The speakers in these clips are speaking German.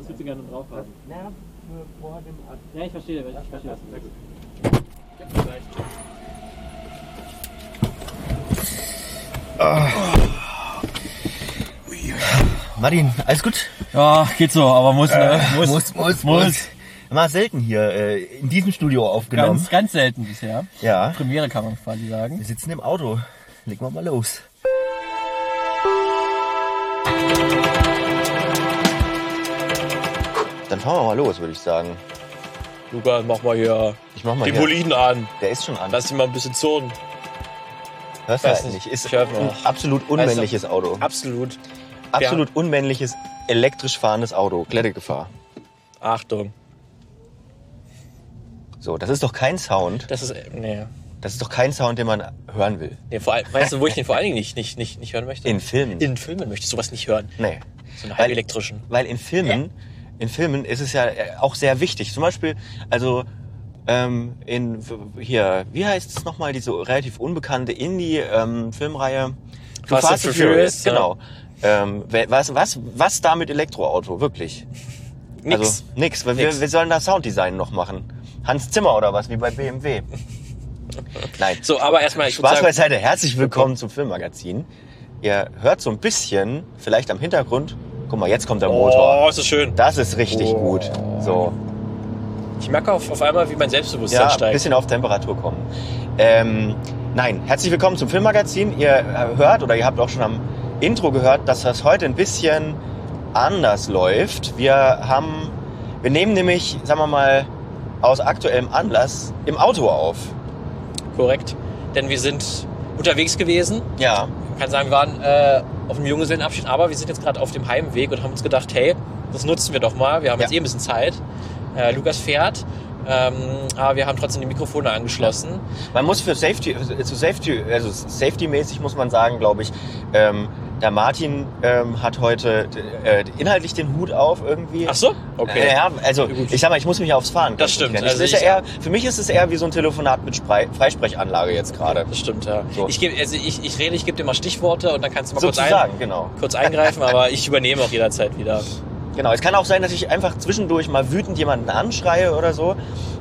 Was würdest du gerne drauf haben? Für vor dem Ast. Ja, ich verstehe, ich verstehe das. Sehr gut. Martin, alles gut? Ja, geht so, aber muss, ne? Muss, muss, muss. muss. Mal selten hier äh, in diesem Studio aufgenommen. Ganz, ganz selten bisher. Ja. Premiere kann man quasi sagen. Wir sitzen im Auto. Legen wir mal los. Dann fahren wir mal los, würde ich sagen. Lukas, mach mal hier Ich mach mal die hier. Boliden an. Der ist schon an. Lass ihn mal ein bisschen zurren. Hörst du weiß halt nicht. nicht. Ist Ich hör ein absolut unmännliches Auto. Absolut. Absolut unmännliches, elektrisch fahrendes Auto. Glättegefahr. Achtung. So, das ist doch kein Sound. Das ist. Nee. Das ist doch kein Sound, den man hören will. nee vor allem, weißt du, wo ich den vor allen Dingen nicht, nicht, nicht, nicht hören möchte? In Filmen. In Filmen möchte ich sowas nicht hören. Nee. So einen Weil- halbelektrischen. Weil in Filmen, in Filmen ist es ja äh, auch sehr wichtig. Zum Beispiel, also ähm, in hier, wie heißt es nochmal, diese relativ unbekannte Indie-Filmreihe? Fast and Furious, ja. genau. Ähm, wer- was, was, was da mit Elektroauto, wirklich? Nix. Also nix, weil Nix. Wir, wir sollen da Sounddesign noch machen. Hans Zimmer oder was, wie bei BMW. Nein. so, aber erstmal, ich Spaß beiseite, herzlich willkommen zum Filmmagazin. Ihr hört so ein bisschen, vielleicht am Hintergrund, guck mal, jetzt kommt der Motor. Oh, ist das schön. Das ist richtig Oh. gut. So, Ich merke auf, auf einmal, wie mein Selbstbewusstsein ja, ein steigt. bisschen auf Temperatur kommen. Ähm, nein, herzlich willkommen zum Filmmagazin. Ihr äh, hört oder ihr habt auch schon am Intro gehört, dass das heute ein bisschen anders läuft. Wir haben, wir nehmen nämlich, sagen wir mal, aus aktuellem Anlass im Auto auf. Korrekt. Denn wir sind unterwegs gewesen. Ja, Man kann sagen, wir waren äh, auf einem Junggesellenabschied, aber wir sind jetzt gerade auf dem Heimweg und haben uns gedacht, hey, das nutzen wir doch mal. Wir haben Ja. jetzt eh ein bisschen Zeit. Äh, Lukas fährt, ähm, aber wir haben trotzdem die Mikrofone angeschlossen. Man muss für Safety, zu Safety, also Safety-mäßig muss man sagen, glaube ich, ähm, der Martin ähm, hat heute äh, inhaltlich den Hut auf irgendwie. Ach so? Okay. Äh, Ja, also Gut. ich sag mal, ich muss mich aufs Fahren Das stimmt. Also das ist ja eher, für mich ist es eher wie so ein Telefonat mit Sprei Freisprechanlage jetzt gerade. Das stimmt, ja. So. Ich, geb, also ich, ich rede, ich gebe dir mal Stichworte und dann kannst du mal kurz, Sozusagen, ein, genau. kurz eingreifen, aber ich übernehme auch jederzeit wieder. Genau. Es kann auch sein, dass ich einfach zwischendurch mal wütend jemanden anschreie oder so.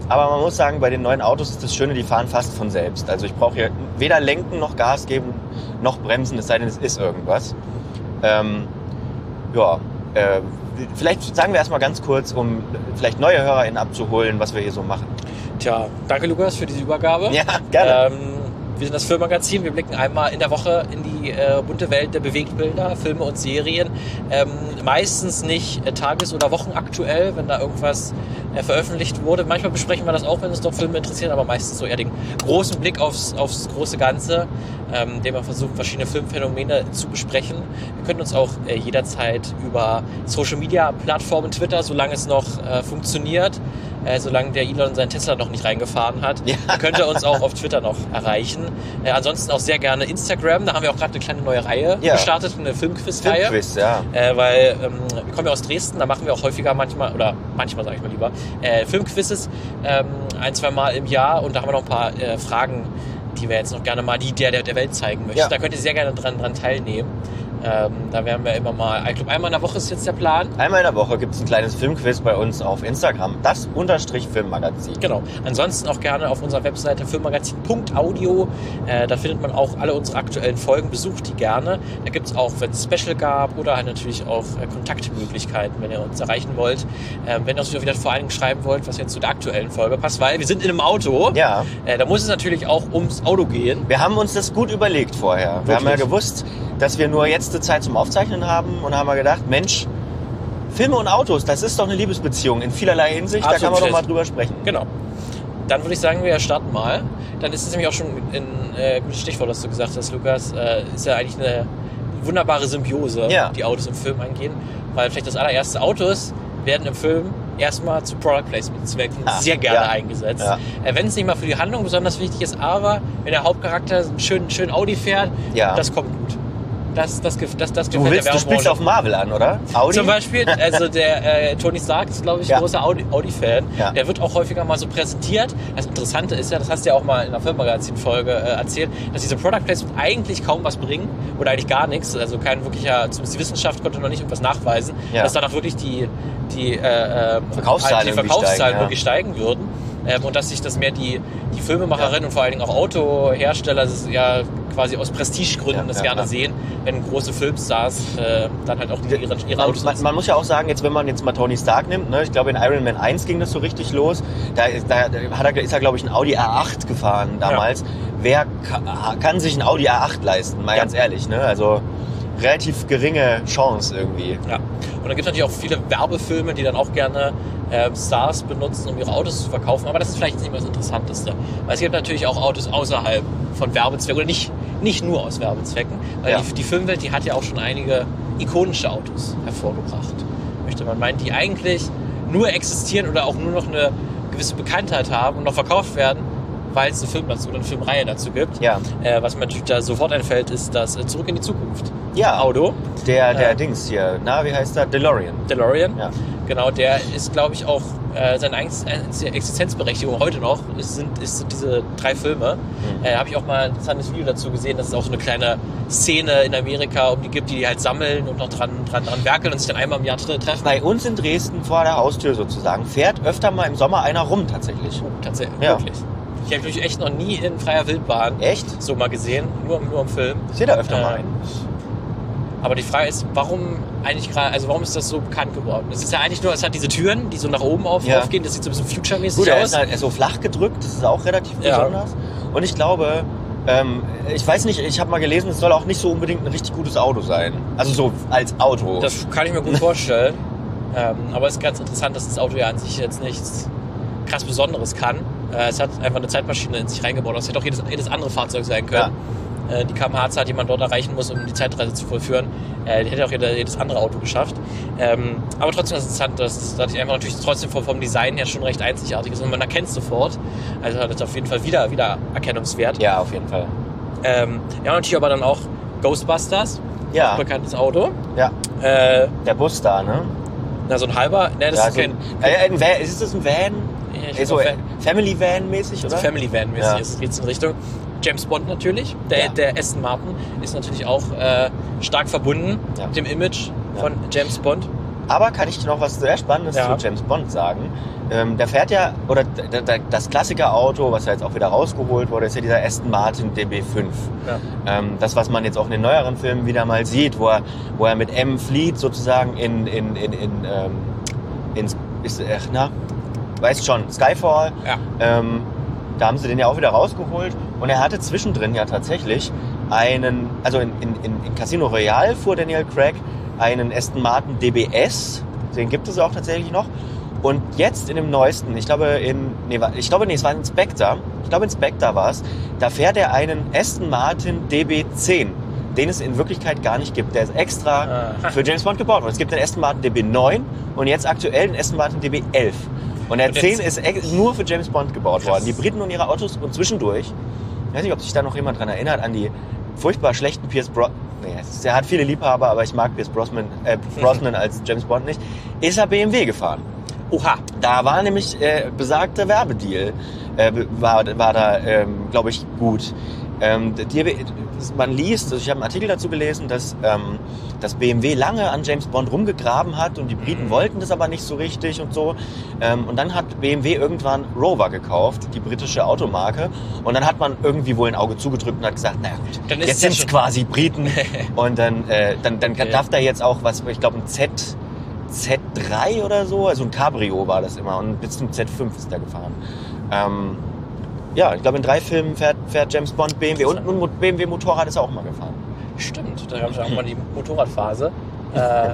Aber man muss sagen, bei den neuen Autos ist das Schöne, die fahren fast von selbst. Also ich brauche hier weder lenken noch Gas geben noch bremsen, es sei denn, es ist irgendwas. Ähm, ja, äh, vielleicht sagen wir erstmal ganz kurz, um vielleicht neue HörerInnen abzuholen, was wir hier so machen. Tja, danke Lukas für diese Übergabe. Ja, gerne. Ähm, wir sind das Filmmagazin. Wir blicken einmal in der Woche in die äh, bunte Welt der Bewegtbilder, Filme und Serien. Ähm, meistens nicht äh, tages- oder wochenaktuell, wenn da irgendwas äh, veröffentlicht wurde. Manchmal besprechen wir das auch, wenn uns doch Filme interessieren, aber meistens so eher den großen Blick aufs, aufs große Ganze, ähm, indem wir versuchen, verschiedene Filmphänomene zu besprechen. Wir können uns auch äh, jederzeit über Social Media Plattformen, Twitter, solange es noch äh, funktioniert, äh, solange der Elon seinen Tesla noch nicht reingefahren hat, Ja. könnt ihr uns auch auf Twitter noch erreichen. Äh, ansonsten auch sehr gerne Instagram. Da haben wir auch gerade eine kleine neue Reihe Ja. gestartet, eine Filmquiz-Reihe. Filmquiz, ja. Äh, weil ähm, wir kommen ja aus Dresden, da machen wir auch häufiger manchmal, oder manchmal sage ich mal lieber, äh, Filmquizzes ähm, ein, zwei Mal im Jahr und da haben wir noch ein paar äh, Fragen, die wir jetzt noch gerne mal die der, der der Welt zeigen möchten. Ja. Da könnt ihr sehr gerne dran, dran teilnehmen. Ähm, da werden wir immer mal, ich glaube einmal in der Woche ist jetzt der Plan. Einmal in der Woche gibt es ein kleines Filmquiz bei uns auf Instagram. Das unterstrich Filmmagazin. Genau. Ansonsten auch gerne auf unserer Webseite filmmagazin.audio. Äh, da findet man auch alle unsere aktuellen Folgen. Besucht die gerne. Da gibt es auch, wenn es Special gab oder halt natürlich auch äh, Kontaktmöglichkeiten, wenn ihr uns erreichen wollt. Ähm, wenn ihr uns wieder vor allen Dingen schreiben wollt, was jetzt zu der aktuellen Folge passt, weil wir sind in einem Auto. Ja, Äh, da muss es natürlich auch ums Auto gehen. wir haben uns das gut überlegt vorher. Wir haben ja Wirklich? gewusst, dass wir nur jetzt die Zeit zum Aufzeichnen haben und haben wir gedacht, Mensch, Filme und Autos, das ist doch eine Liebesbeziehung in vielerlei Hinsicht. da Absolut kann man doch fest. mal drüber sprechen. Genau. Dann würde ich sagen, wir starten mal. Dann ist es nämlich auch schon ein äh, gutes Stichwort, was du gesagt hast, Lukas. Äh, ist ja eigentlich eine wunderbare Symbiose, Ja. die Autos im Film eingehen. Weil vielleicht das allererste Autos werden im Film erstmal zu Product Placement Zwecken Ah, sehr gerne ja. eingesetzt. Ja. Äh, wenn es nicht mal für die Handlung besonders wichtig ist, aber wenn der Hauptcharakter einen schönen, schönen Audi fährt, das kommt gut. Das, das, das, das Du, willst, du spielst auf Marvel an, oder? Audi? Zum Beispiel, also der äh, Tony Stark ist, glaube ich, Ja. großer Audi- Audi-Fan. Ja. Der wird auch häufiger mal so präsentiert. Das Interessante ist ja, das hast du ja auch mal in einer Filmmagazin-Folge äh, erzählt, dass diese Product Placement eigentlich kaum was bringen oder eigentlich gar nichts. Also kein wirklicher, zumindest die Wissenschaft konnte noch nicht irgendwas nachweisen, Ja. dass danach wirklich die, die, äh, ähm, Verkaufszahlen die Verkaufszahlen steigen, ja. wirklich steigen würden. Ähm, und dass sich das mehr die, die Filmemacherinnen und vor allen Dingen auch Autohersteller das ist ja quasi aus Prestigegründen Ja, das ja, gerne ja. sehen, wenn große Filmstars äh, dann halt auch ihre, ihre Man, Autos man, man muss ja auch sagen, jetzt wenn man jetzt mal Tony Stark nimmt, ne, ich glaube in Iron Man 1 ging das so richtig los, da, ist- da hat er, ist er glaube ich ein Audi A8 gefahren damals. Wer ka, kann sich ein Audi A8 leisten, mal Ja. ganz ehrlich, ne? Also relativ geringe Chance irgendwie. Ja. Und dann gibt es natürlich auch viele Werbefilme, die dann auch gerne äh, Stars benutzen, um ihre Autos zu verkaufen. Aber das ist vielleicht nicht mehr das Interessanteste. Weil es gibt natürlich auch Autos außerhalb von Werbezwecken oder nicht, nicht nur aus Werbezwecken. Weil Ja. die, die Filmwelt, die hat ja auch schon einige ikonische Autos hervorgebracht. Möchte man meinen, die eigentlich nur existieren oder auch nur noch eine gewisse Bekanntheit haben und noch verkauft werden, weil es einen Film dazu oder eine Filmreihe dazu gibt. Ja, Äh, was mir natürlich da sofort einfällt, ist das äh, Zurück in die Zukunft. ja Auto. der, der Äh. Dings hier, na, wie heißt der? DeLorean. DeLorean. Ja. Genau, der ist, glaube ich, auch äh, seine äh, Existenzberechtigung heute noch. Es sind, ist, diese drei Filme. Mhm. Äh, Habe ich auch mal ein interessantes Video dazu gesehen, dass es auch so eine kleine Szene in Amerika um die gibt, die die halt sammeln und noch dran, dran, dran werkeln und sich dann einmal im Jahr tre- treffen. Bei uns in Dresden vor der Haustür sozusagen fährt öfter mal im Sommer einer rum tatsächlich. Tatsächlich, Ja. wirklich. Ich habe mich echt noch nie in freier Wildbahn Echt? so mal gesehen, nur, nur im Film. Ich sehe da öfter Äh, mal einen. Aber die Frage ist, warum eigentlich gerade, also warum ist das so bekannt geworden? Es ist ja eigentlich nur, es hat diese Türen, die so nach oben auf, Ja. aufgehen, das sieht so ein bisschen future-mäßig Gut, aus. ist halt so flach gedrückt, das ist auch relativ Ja. besonders. Und ich glaube, ähm, ich weiß nicht, ich habe mal gelesen, es soll auch nicht so unbedingt ein richtig gutes Auto sein. Also so als Auto. Das kann ich mir gut vorstellen. ähm, aber es ist ganz interessant, dass das Auto ja an sich jetzt nichts krass Besonderes kann. Äh, es hat einfach eine Zeitmaschine in sich reingebaut. Das hätte auch jedes, jedes andere Fahrzeug sein können. Äh, die kmh-Zahl, die man dort erreichen muss, um die Zeitreise zu vollführen, äh, die hätte auch jeder, jedes andere Auto geschafft. Ähm, aber trotzdem ist es interessant, dass es dadurch einfach natürlich trotzdem vom, vom Design her schon recht einzigartig ist und man erkennt es sofort. Also hat es auf jeden Fall wieder, wieder Erkennungswert. ja, auf jeden Fall. Ähm, ja, natürlich aber dann auch Ghostbusters, Ja, bekanntes Auto. ja. Äh, Der Bus da, ne? na, so ein halber, ne, das ja, ist so kein, ein, äh, ein Van, ist das ein Van? Ja, so glaub, äh, Family Van mäßig, oder? Also Family Van mäßig Ja. ist es, geht's in Richtung. James Bond natürlich. Der, Ja. der Aston Martin ist natürlich auch äh, stark verbunden Ja. mit dem Image von James Bond. Aber kann ich noch was sehr Spannendes zu James Bond sagen? Ähm, der fährt ja, oder das Klassikerauto, was ja jetzt auch wieder rausgeholt wurde, ist ja dieser Aston Martin DB5. Ja. Ähm, das, was man jetzt auch in den neueren Filmen wieder mal sieht, wo er, wo er mit M flieht, sozusagen in, in, in, in, ähm, ins, ist, ach, na, weißt schon, Skyfall. Ja. Ähm, da haben sie den ja auch wieder rausgeholt. Und er hatte zwischendrin ja tatsächlich einen, also in, in, in in Casino Royale fuhr Daniel Craig einen Aston Martin DBS. Den gibt es auch tatsächlich noch. Und jetzt in dem neuesten, ich glaube in, nee, ich glaube, nee, es war ein Spectre. Ich glaube in Spectre war es. Da fährt er einen Aston Martin DB10, den es in Wirklichkeit gar nicht gibt. Der ist extra Ah. für James Bond gebaut worden. Es gibt den Aston Martin DB9 und jetzt aktuell den Aston Martin DB11. Und der Und der 10 Z- ist nur für James Bond gebaut worden. Die Briten und ihre Autos und zwischendurch, ich weiß nicht, ob sich da noch jemand dran erinnert, an die furchtbar schlechten Pierce Brosnan. Nee, ist- er hat viele Liebhaber, aber ich mag Pierce Brosnan, äh, Brosnan als James Bond nicht. Ist er BMW gefahren. Oha. Da war nämlich äh, besagter Werbedeal, äh, war, war da, ähm, glaube ich, gut. Ähm, die, man liest, also ich habe einen Artikel dazu gelesen, dass, ähm, dass BMW lange an James Bond rumgegraben hat und die Briten Mhm. wollten das aber nicht so richtig und so. Ähm, und dann hat BMW irgendwann Rover gekauft, die britische Automarke. Und dann hat man irgendwie wohl ein Auge zugedrückt und hat gesagt, na gut, Dann jetzt sind es quasi Briten. und dann, äh, dann, dann Okay. darf da jetzt auch was, ich glaube ein Z, Z3 oder so, also ein Cabrio war das immer und bis zum Z5 ist der gefahren. Ähm, ja, ich glaube in drei Filmen fährt, fährt James Bond BMW und ein BMW Motorrad ist er auch mal gefahren. Stimmt, da gab es ja auch mal die Motorradphase. äh,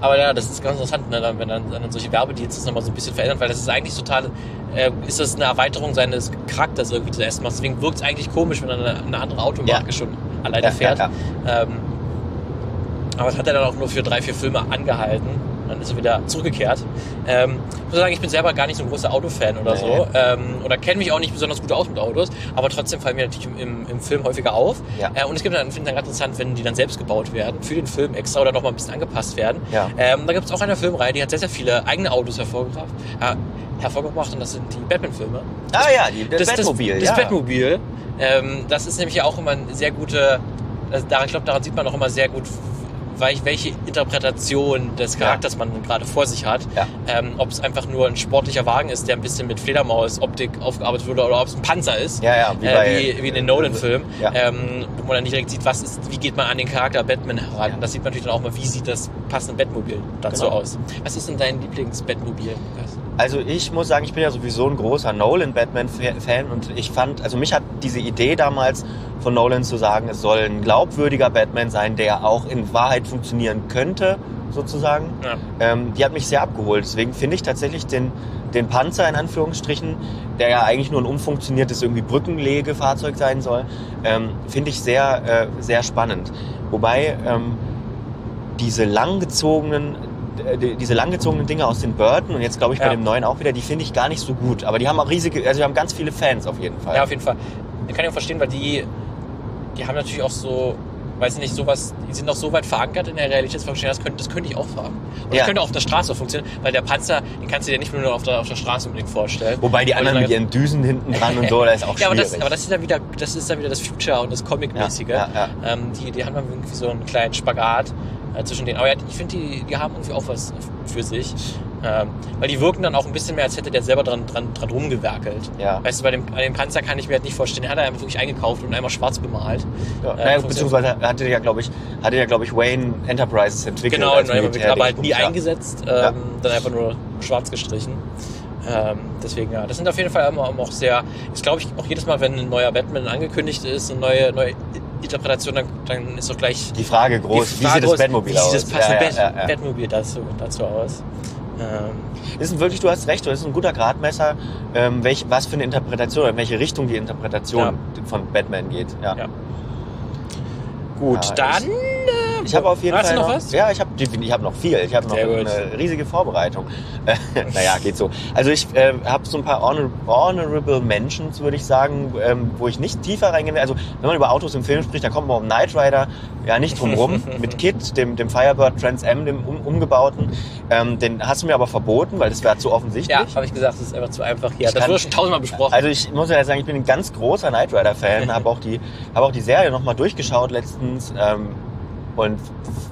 aber ja, das ist ganz interessant, ne, dann, wenn dann, dann solche Werbedeals das nochmal so ein bisschen verändern, weil das ist eigentlich total, äh, ist das eine Erweiterung seines Charakters irgendwie des ersten Mal. Deswegen wirkt es eigentlich komisch, wenn er eine, eine andere Automarke Ja. schon alleine Ja, fährt. ja, Ähm, aber es hat er dann auch nur für drei, vier Filme angehalten. Dann ist er wieder zurückgekehrt. Ähm, ich muss sagen, ich bin selber gar nicht so ein großer Autofan oder Nee. so. Ähm, oder kenne mich auch nicht besonders gut aus mit Autos, aber trotzdem fallen mir natürlich im, im, im Film häufiger auf. Ja. Äh, und es gibt dann, finde ich dann ganz interessant, wenn die dann selbst gebaut werden, für den Film extra oder nochmal ein bisschen angepasst werden. Ja. Ähm, da gibt es auch eine Filmreihe, die hat sehr, sehr viele eigene Autos hervorgebracht, äh, hervorgebracht und das sind die Batman-Filme. Ah ja, die, das, Batmobil. Das, ja. das Batmobil. Ähm, das ist nämlich ja auch immer eine sehr gute, also daran, ich glaube, daran sieht man auch immer sehr gut, welche Interpretation des Charakters man gerade vor sich hat. Ja. Ähm, ob es einfach nur ein sportlicher Wagen ist, der ein bisschen mit Fledermaus-Optik aufgearbeitet wurde, oder ob es ein Panzer ist. Ja, ja, wie äh, bei- wie, wie in den Nolan-Filmen, Ja. ähm, wo man dann nicht direkt sieht, was ist, wie geht man an den Charakter Batman heran. Ja. Das sieht man natürlich dann auch mal, wie sieht das passende Batmobil dazu Genau. aus. Was ist denn dein Lieblings-Batmobil? Also ich muss sagen, ich bin ja sowieso ein großer Nolan-Batman-Fan und ich fand, also mich hat diese Idee damals von Nolan zu sagen, es soll ein glaubwürdiger Batman sein, der auch in Wahrheit funktionieren könnte, sozusagen. Ja. Ähm, die hat mich sehr abgeholt. Deswegen finde ich tatsächlich den, den Panzer in Anführungsstrichen, der ja eigentlich nur ein umfunktioniertes irgendwie Brückenlegefahrzeug sein soll, ähm, finde ich sehr, äh, sehr spannend. Wobei ähm, diese langgezogenen diese langgezogenen Dinge aus den Burton und jetzt glaube ich bei Ja. dem neuen auch wieder, die finde ich gar nicht so gut. Aber die haben auch riesige, also die haben ganz viele Fans auf jeden Fall. Ja, auf jeden Fall. Ich kann ich auch verstehen, weil die, die haben natürlich auch so, weiß ich nicht, sowas, die sind auch so weit verankert in der Realitätsvorstellung, das könnte, das könnte ich auch fahren. Und Ja. das könnte auch auf der Straße funktionieren, weil der Panzer, den kannst du dir nicht nur auf der, auf der Straße unbedingt vorstellen. Wobei die anderen mit ihren Düsen hinten dran und so, das ist auch ja, aber schwierig. das, aber das ist dann wieder, das ist dann wieder das Future und das Comic-mäßige. Ja, ja, Ähm, die, die haben dann irgendwie so einen kleinen Spagat äh, zwischen denen. Aber ja, ich finde, die, die haben irgendwie auch was für sich. Ähm, weil die wirken dann auch ein bisschen mehr, als hätte der selber dran, dran, dran rumgewerkelt. Ja. Weißt du, bei dem, bei dem Panzer kann ich mir halt nicht vorstellen, hat er einfach wirklich eingekauft und einmal schwarz bemalt. ja. äh, naja, beziehungsweise hatte ja, glaube ich, hatte ja, glaube ich, Wayne Enterprises entwickelt. Genau, als Militär- aber halt nie ja. eingesetzt, ähm, Ja. dann einfach nur schwarz gestrichen. Ähm, deswegen, ja, das sind auf jeden Fall immer, immer auch sehr, ich glaube ich auch jedes Mal, wenn ein neuer Batman angekündigt ist, eine neue, neue Interpretation, dann, dann ist doch gleich Die Frage groß, die wie Frage sieht das groß, Batmobil wie aus? sieht das passende ja, ja, ja. Batmobil dazu, dazu aus. Ähm, Ist wirklich, du hast recht, das ist ein guter Gradmesser, ähm, welch, was für eine Interpretation, in welche Richtung die Interpretation von Batman geht. Ja. Gut, Ja, dann. Ich habe auf jeden Hast Fall du noch was? Ja, ich habe ich hab noch viel. Ich habe noch Sehr gut. eine riesige Vorbereitung. Naja, geht so. Also ich äh, habe so ein paar honor honorable Mentions, würde ich sagen, ähm, wo ich nicht tiefer reingehen will. Also wenn man über Autos im Film spricht, da kommt man um Knight Rider ja nicht drum rum. Mit Kit, dem, dem Firebird Trans M, dem um, umgebauten. Ähm, den hast du mir aber verboten, weil das wäre zu offensichtlich. Ja, habe ich gesagt, das ist einfach zu einfach hier. Ich das wurde schon tausendmal besprochen. Also ich muss ja sagen, ich bin ein ganz großer Knight Rider Fan, habe auch die habe auch die Serie nochmal durchgeschaut letztens ähm, und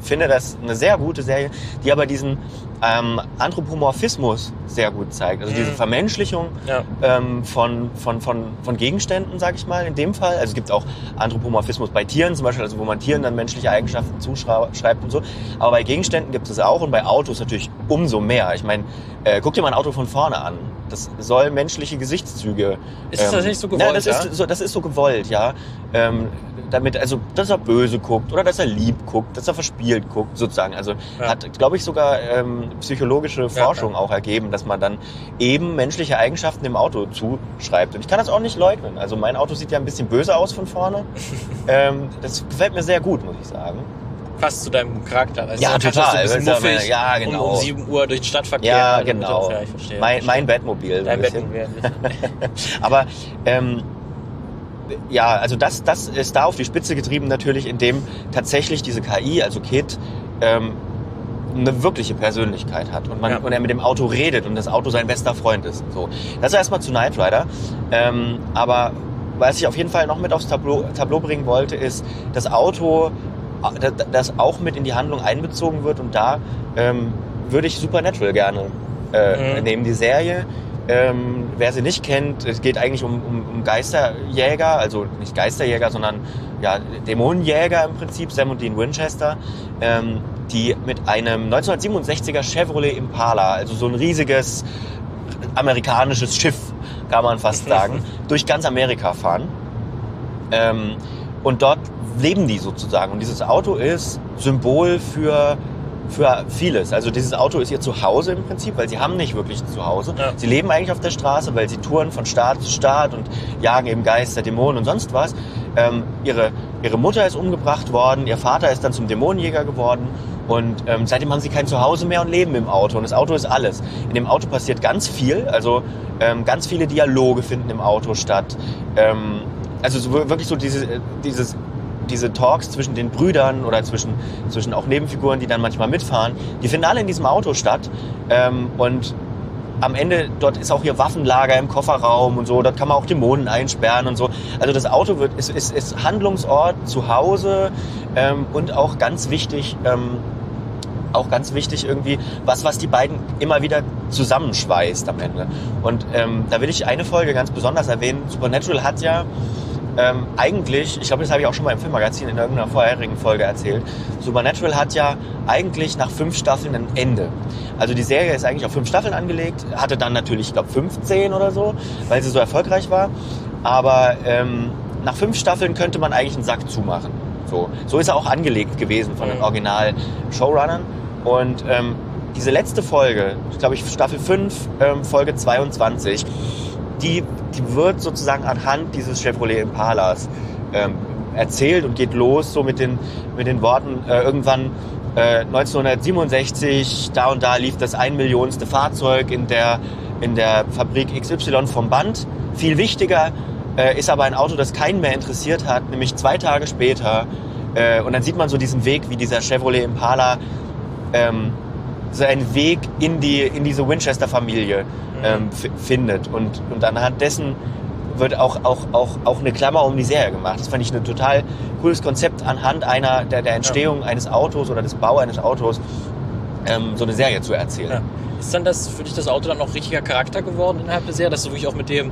finde das eine sehr gute Serie, die aber diesen ähm, Anthropomorphismus sehr gut zeigt. Also diese Mhm. Vermenschlichung ja. ähm, von, von, von, von Gegenständen, sag ich mal, in dem Fall. Also es gibt auch Anthropomorphismus bei Tieren zum Beispiel, also wo man Tieren dann menschliche Eigenschaften zuschreibt und so. Aber bei Gegenständen gibt es auch und bei Autos natürlich umso mehr. Ich meine, äh, guck dir mal ein Auto von vorne an. Das soll menschliche Gesichtszüge. Ist das tatsächlich so gewollt, Ja, das, ja? ist so, das ist so gewollt, ja. Ähm, damit, also, dass er böse guckt oder dass er lieb guckt, dass er verspielt guckt, sozusagen. Also Ja. hat, glaube ich, sogar ähm, psychologische Forschung auch ergeben, dass man dann eben menschliche Eigenschaften dem Auto zuschreibt. Und ich kann das auch nicht leugnen. Also mein Auto sieht ja ein bisschen böse aus von vorne. ähm, das gefällt mir sehr gut, muss ich sagen. Passt zu deinem Charakter. Weißt Ja, total. du ein bisschen ja muffig ja, um, genau. um 7 Uhr durch den Stadtverkehr. Ja, Also, genau. Ja, ich verstehe. Mein, mein so Dein ein bisschen. Batmobil. Aber ähm, ja, also das, das ist da auf die Spitze getrieben natürlich, indem tatsächlich diese KI, also Kit, ähm, eine wirkliche Persönlichkeit hat und, man, Ja. und er mit dem Auto redet und das Auto sein bester Freund ist. So. Das erstmal zu Knight Rider. Ähm, aber was ich auf jeden Fall noch mit aufs Tableau, Tableau bringen wollte, ist das Auto, äh, das auch mit in die Handlung einbezogen wird und da ähm, würde ich Supernatural gerne äh, Mhm. nehmen, die Serie. Ähm, wer sie nicht kennt, es geht eigentlich um, um, um Geisterjäger, also nicht Geisterjäger, sondern ja, Dämonenjäger im Prinzip, Sam und Dean Winchester, ähm, die mit einem 1967er Chevrolet Impala, also so ein riesiges amerikanisches Schiff, kann man fast sagen, durch ganz Amerika fahren. Ähm, und dort leben die sozusagen. Und dieses Auto ist Symbol für, für vieles. Also dieses Auto ist ihr Zuhause im Prinzip, weil sie haben nicht wirklich ein Zuhause. Ja. Sie leben eigentlich auf der Straße, weil sie touren von Staat zu Staat und jagen eben Geister, Dämonen und sonst was. Ähm, ihre, ihre Mutter ist umgebracht worden, ihr Vater ist dann zum Dämonenjäger geworden Und ähm, seitdem haben sie kein Zuhause mehr und leben im Auto. Und das Auto ist alles. In dem Auto passiert ganz viel. Also ähm, ganz viele Dialoge finden im Auto statt. Ähm, also so, wirklich so diese, dieses, diese Talks zwischen den Brüdern oder zwischen, zwischen auch Nebenfiguren, die dann manchmal mitfahren, die finden alle in diesem Auto statt. Ähm, und am Ende, dort ist auch ihr Waffenlager im Kofferraum und so, dort kann man auch Dämonen einsperren und so. Also das Auto wird, ist, ist, ist Handlungsort, Zuhause ähm, und auch ganz wichtig, ähm, auch ganz wichtig irgendwie, was, was die beiden immer wieder zusammenschweißt am Ende. Und ähm, da will ich eine Folge ganz besonders erwähnen. Supernatural hat ja ähm, eigentlich, ich glaube, das habe ich auch schon mal im Filmmagazin in irgendeiner vorherigen Folge erzählt, Supernatural hat ja eigentlich nach fünf Staffeln ein Ende. Also die Serie ist eigentlich auf fünf Staffeln angelegt, hatte dann natürlich, ich glaube, 15 oder so, weil sie so erfolgreich war. Aber ähm, nach fünf Staffeln könnte man eigentlich einen Sack zumachen. So, so ist er auch angelegt gewesen von den Mhm. Original-Showrunnern. Und ähm, diese letzte Folge, glaube ich Staffel 5, ähm, Folge 22, die, die wird sozusagen anhand dieses Chevrolet Impalas ähm, erzählt und geht los so mit den, mit den Worten äh, irgendwann äh, 1967, da und da lief das ein Millionste Fahrzeug in der, in der Fabrik XY vom Band. Viel wichtiger äh, ist aber ein Auto, das keinen mehr interessiert hat, nämlich zwei Tage später. Äh, und dann sieht man so diesen Weg, wie dieser Chevrolet Impala ähm, seinen Weg in, die, in diese Winchester-Familie ähm, f- findet. Und, und anhand dessen wird auch, auch, auch, auch eine Klammer um die Serie gemacht. Das fand ich ein total cooles Konzept, anhand einer der, der Entstehung eines Autos oder des Bau eines Autos ähm, so eine Serie zu erzählen. Ja. Ist dann das für dich das Auto dann auch richtiger Charakter geworden innerhalb der Serie, dass du wirklich auch mit dem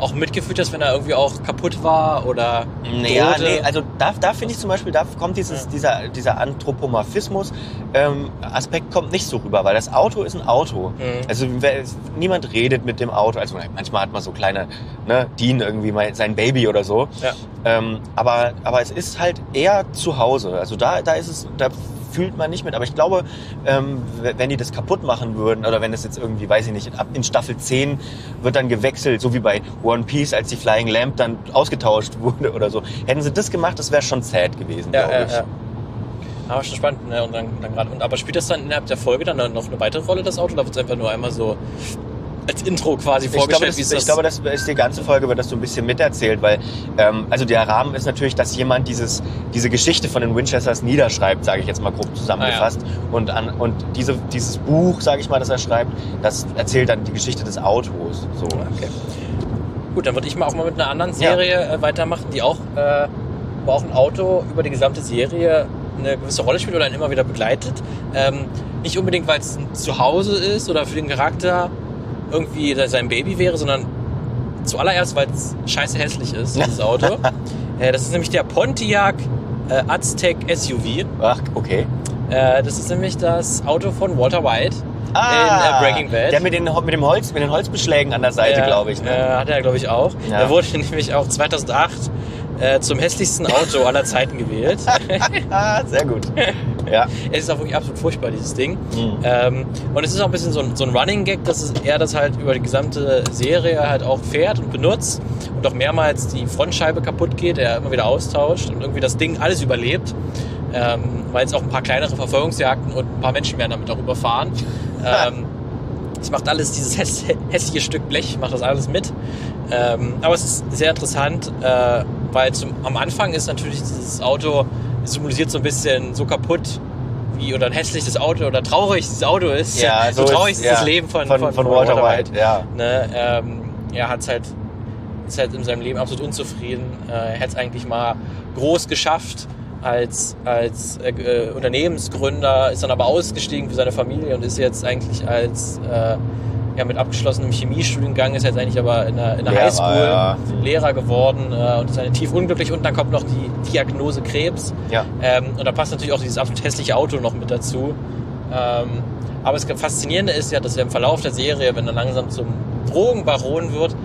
auch mitgefühlt hast, wenn er irgendwie auch kaputt war oder Naja, drohte? nee, also da, da finde ich zum Beispiel, da kommt dieses, Ja. dieser, dieser Anthropomorphismus ähm, Aspekt kommt nicht so rüber, weil das Auto ist ein Auto. Mhm. Also wer, niemand redet mit dem Auto. Also manchmal hat man so kleine, ne, Dean irgendwie mal sein Baby oder so. Ja. Ähm, aber, aber es ist halt eher zu Hause. Also da, da ist es, da fühlt man nicht mit. Aber ich glaube, ähm, wenn die das kaputt machen würden, oder wenn es jetzt irgendwie, weiß ich nicht, ab in Staffel 10 wird dann gewechselt, so wie bei One Piece, als die Flying Lamp dann ausgetauscht wurde oder so. Hätten sie das gemacht, das wäre schon sad gewesen, Ja, glaube ja, ich. ja. Aber schon spannend, ne? Und dann, dann gerade. Und aber spielt das dann innerhalb der Folge dann noch eine weitere Rolle, das Auto? Oder wird es einfach nur einmal so als Intro quasi Ich glaube, das, ist ich glaube, das ist die ganze Folge wird das so ein bisschen miterzählt, weil ähm, also der Rahmen ist natürlich, dass jemand dieses diese Geschichte von den Winchesters niederschreibt, sage ich jetzt mal grob zusammengefasst, und an und diese dieses Buch, sage ich mal, das er schreibt, das erzählt dann die Geschichte des Autos. So. Okay. Gut, dann würde ich mal auch mal mit einer anderen Serie äh, weitermachen, die auch, äh, wo auch ein Auto über die gesamte Serie eine gewisse Rolle spielt oder einen immer wieder begleitet. Ähm, nicht unbedingt, weil es ein Zuhause ist oder für den Charakter irgendwie sein Baby wäre, sondern zuallererst, weil es scheiße hässlich ist, dieses Auto. äh, das ist nämlich der Pontiac äh, Aztec SUV. Ach, okay. Äh, das ist nämlich das Auto von Walter White in äh, Breaking Bad. Ah, Der mit den mit dem Holz mit den Holzbeschlägen an der Seite, Ja, glaube ich. Ne? Äh, hat er, glaube ich, auch. Ja. Er wurde nämlich auch 2008 äh, zum hässlichsten Auto aller Zeiten gewählt. Ah, sehr gut. Ja. es ist auch wirklich absolut furchtbar, dieses Ding. Mhm. Ähm, und es ist auch ein bisschen so ein, so ein Running Gag, dass er das halt über die gesamte Serie halt auch fährt und benutzt und auch mehrmals die Frontscheibe kaputt geht, er immer wieder austauscht und irgendwie das Ding alles überlebt. Ähm, weil es auch ein paar kleinere Verfolgungsjagden und ein paar Menschen werden damit auch überfahren. Ähm, es macht alles, dieses häss hässliche Stück Blech, macht das alles mit. Ähm, aber es ist sehr interessant, äh, weil zum, am Anfang ist natürlich dieses Auto symbolisiert so ein bisschen so kaputt wie oder ein hässliches Auto oder traurig dieses Auto ist. Ja, so, so traurig ist- ist das ja, Leben von, von, von, Walter, White. Ja. Ne, ähm, er hat's halt, ist halt in seinem Leben absolut unzufrieden. Äh, er hätte es eigentlich mal groß geschafft als, als äh, äh, Unternehmensgründer, ist dann aber ausgestiegen für seine Familie und ist jetzt eigentlich als äh, ja, mit abgeschlossenem Chemiestudiengang, ist jetzt eigentlich aber in der, in der Lehrer, Highschool ja. Lehrer geworden äh, und ist eine tief unglücklich und dann kommt noch die Diagnose Krebs. Ja. Ähm, und da passt natürlich auch dieses absolut hässliche Auto noch mit dazu. Ähm, aber das Faszinierende ist ja, dass er im Verlauf der Serie, wenn er langsam zum Drogenbaron wird,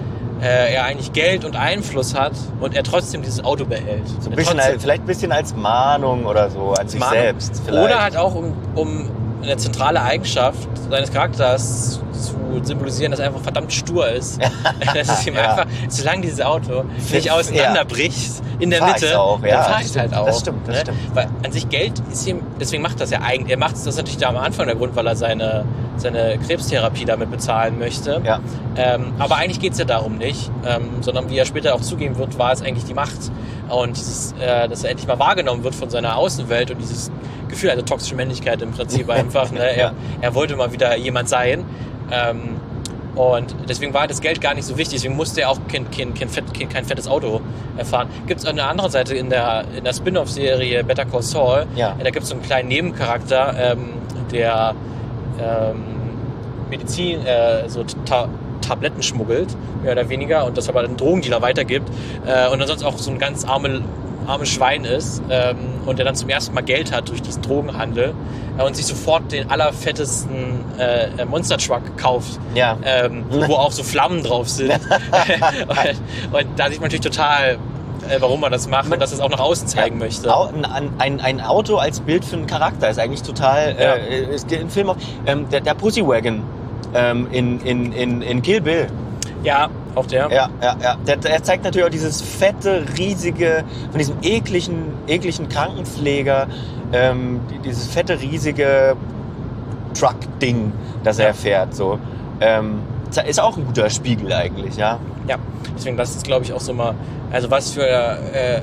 äh, er eigentlich Geld und Einfluss hat und er trotzdem dieses Auto behält. So ein bisschen, als, vielleicht ein bisschen als Mahnung oder so an sich Mahnung. selbst. Vielleicht. Oder halt auch um, um eine zentrale Eigenschaft seines Charakters zu symbolisieren, dass er einfach verdammt stur ist. das ist ihm Ja. einfach, solange dieses Auto nicht Ja. auseinanderbricht in der Fahr Mitte, auch, ja, dann fahr das ich halt auch. das stimmt, das ne? stimmt. Weil an sich Geld ist ihm, deswegen macht das ja eigentlich, er macht das natürlich da am Anfang der Grund, weil er seine, seine Krebstherapie damit bezahlen möchte. Ja. Ähm, aber eigentlich geht es ja darum nicht, ähm, sondern wie er später auch zugeben wird, war es eigentlich die Macht. Und dieses, äh, dass er endlich mal wahrgenommen wird von seiner Außenwelt und dieses Gefühl, also toxische Männlichkeit im Prinzip einfach. Ne? Er, er wollte mal wieder jemand sein. Ähm, und deswegen war das Geld gar nicht so wichtig. Deswegen musste er auch kein, kein, kein, fett, kein, kein fettes Auto fahren. Gibt es an der anderen Seite in der, in der Spin-off-Serie Better Call Saul, Ja. da gibt es so einen kleinen Nebencharakter, ähm, der ähm, Medizin, äh, so Ta Tabletten schmuggelt, mehr oder weniger, und das aber den Drogendealer weitergibt. Äh, und dann sonst auch so ein ganz arme, armes Schwein ist ähm, und der dann zum ersten Mal Geld hat durch diesen Drogenhandel äh, und sich sofort den allerfettesten äh, Monster Truck kauft Ja. ähm, wo auch so Flammen drauf sind. und, und da sieht man natürlich total, äh, warum man das macht und dass es auch nach außen zeigen möchte. Au- Ein, ein, ein Auto als Bild für einen Charakter ist eigentlich total. Ja. Äh, es gibt einen Film auch. Ähm, der, der Pussy Wagon ähm, in, in, in, in Kill Bill. Ja, auch der. Ja, ja, ja. Der, der zeigt natürlich auch dieses fette, riesige, von diesem ekligen, ekligen Krankenpfleger, ähm, die- dieses fette, riesige Truck-Ding, das Ja. er fährt. So. Ähm, ist auch ein guter Spiegel eigentlich, ja. Ja, deswegen das ist, glaube ich, auch so mal, also was für äh,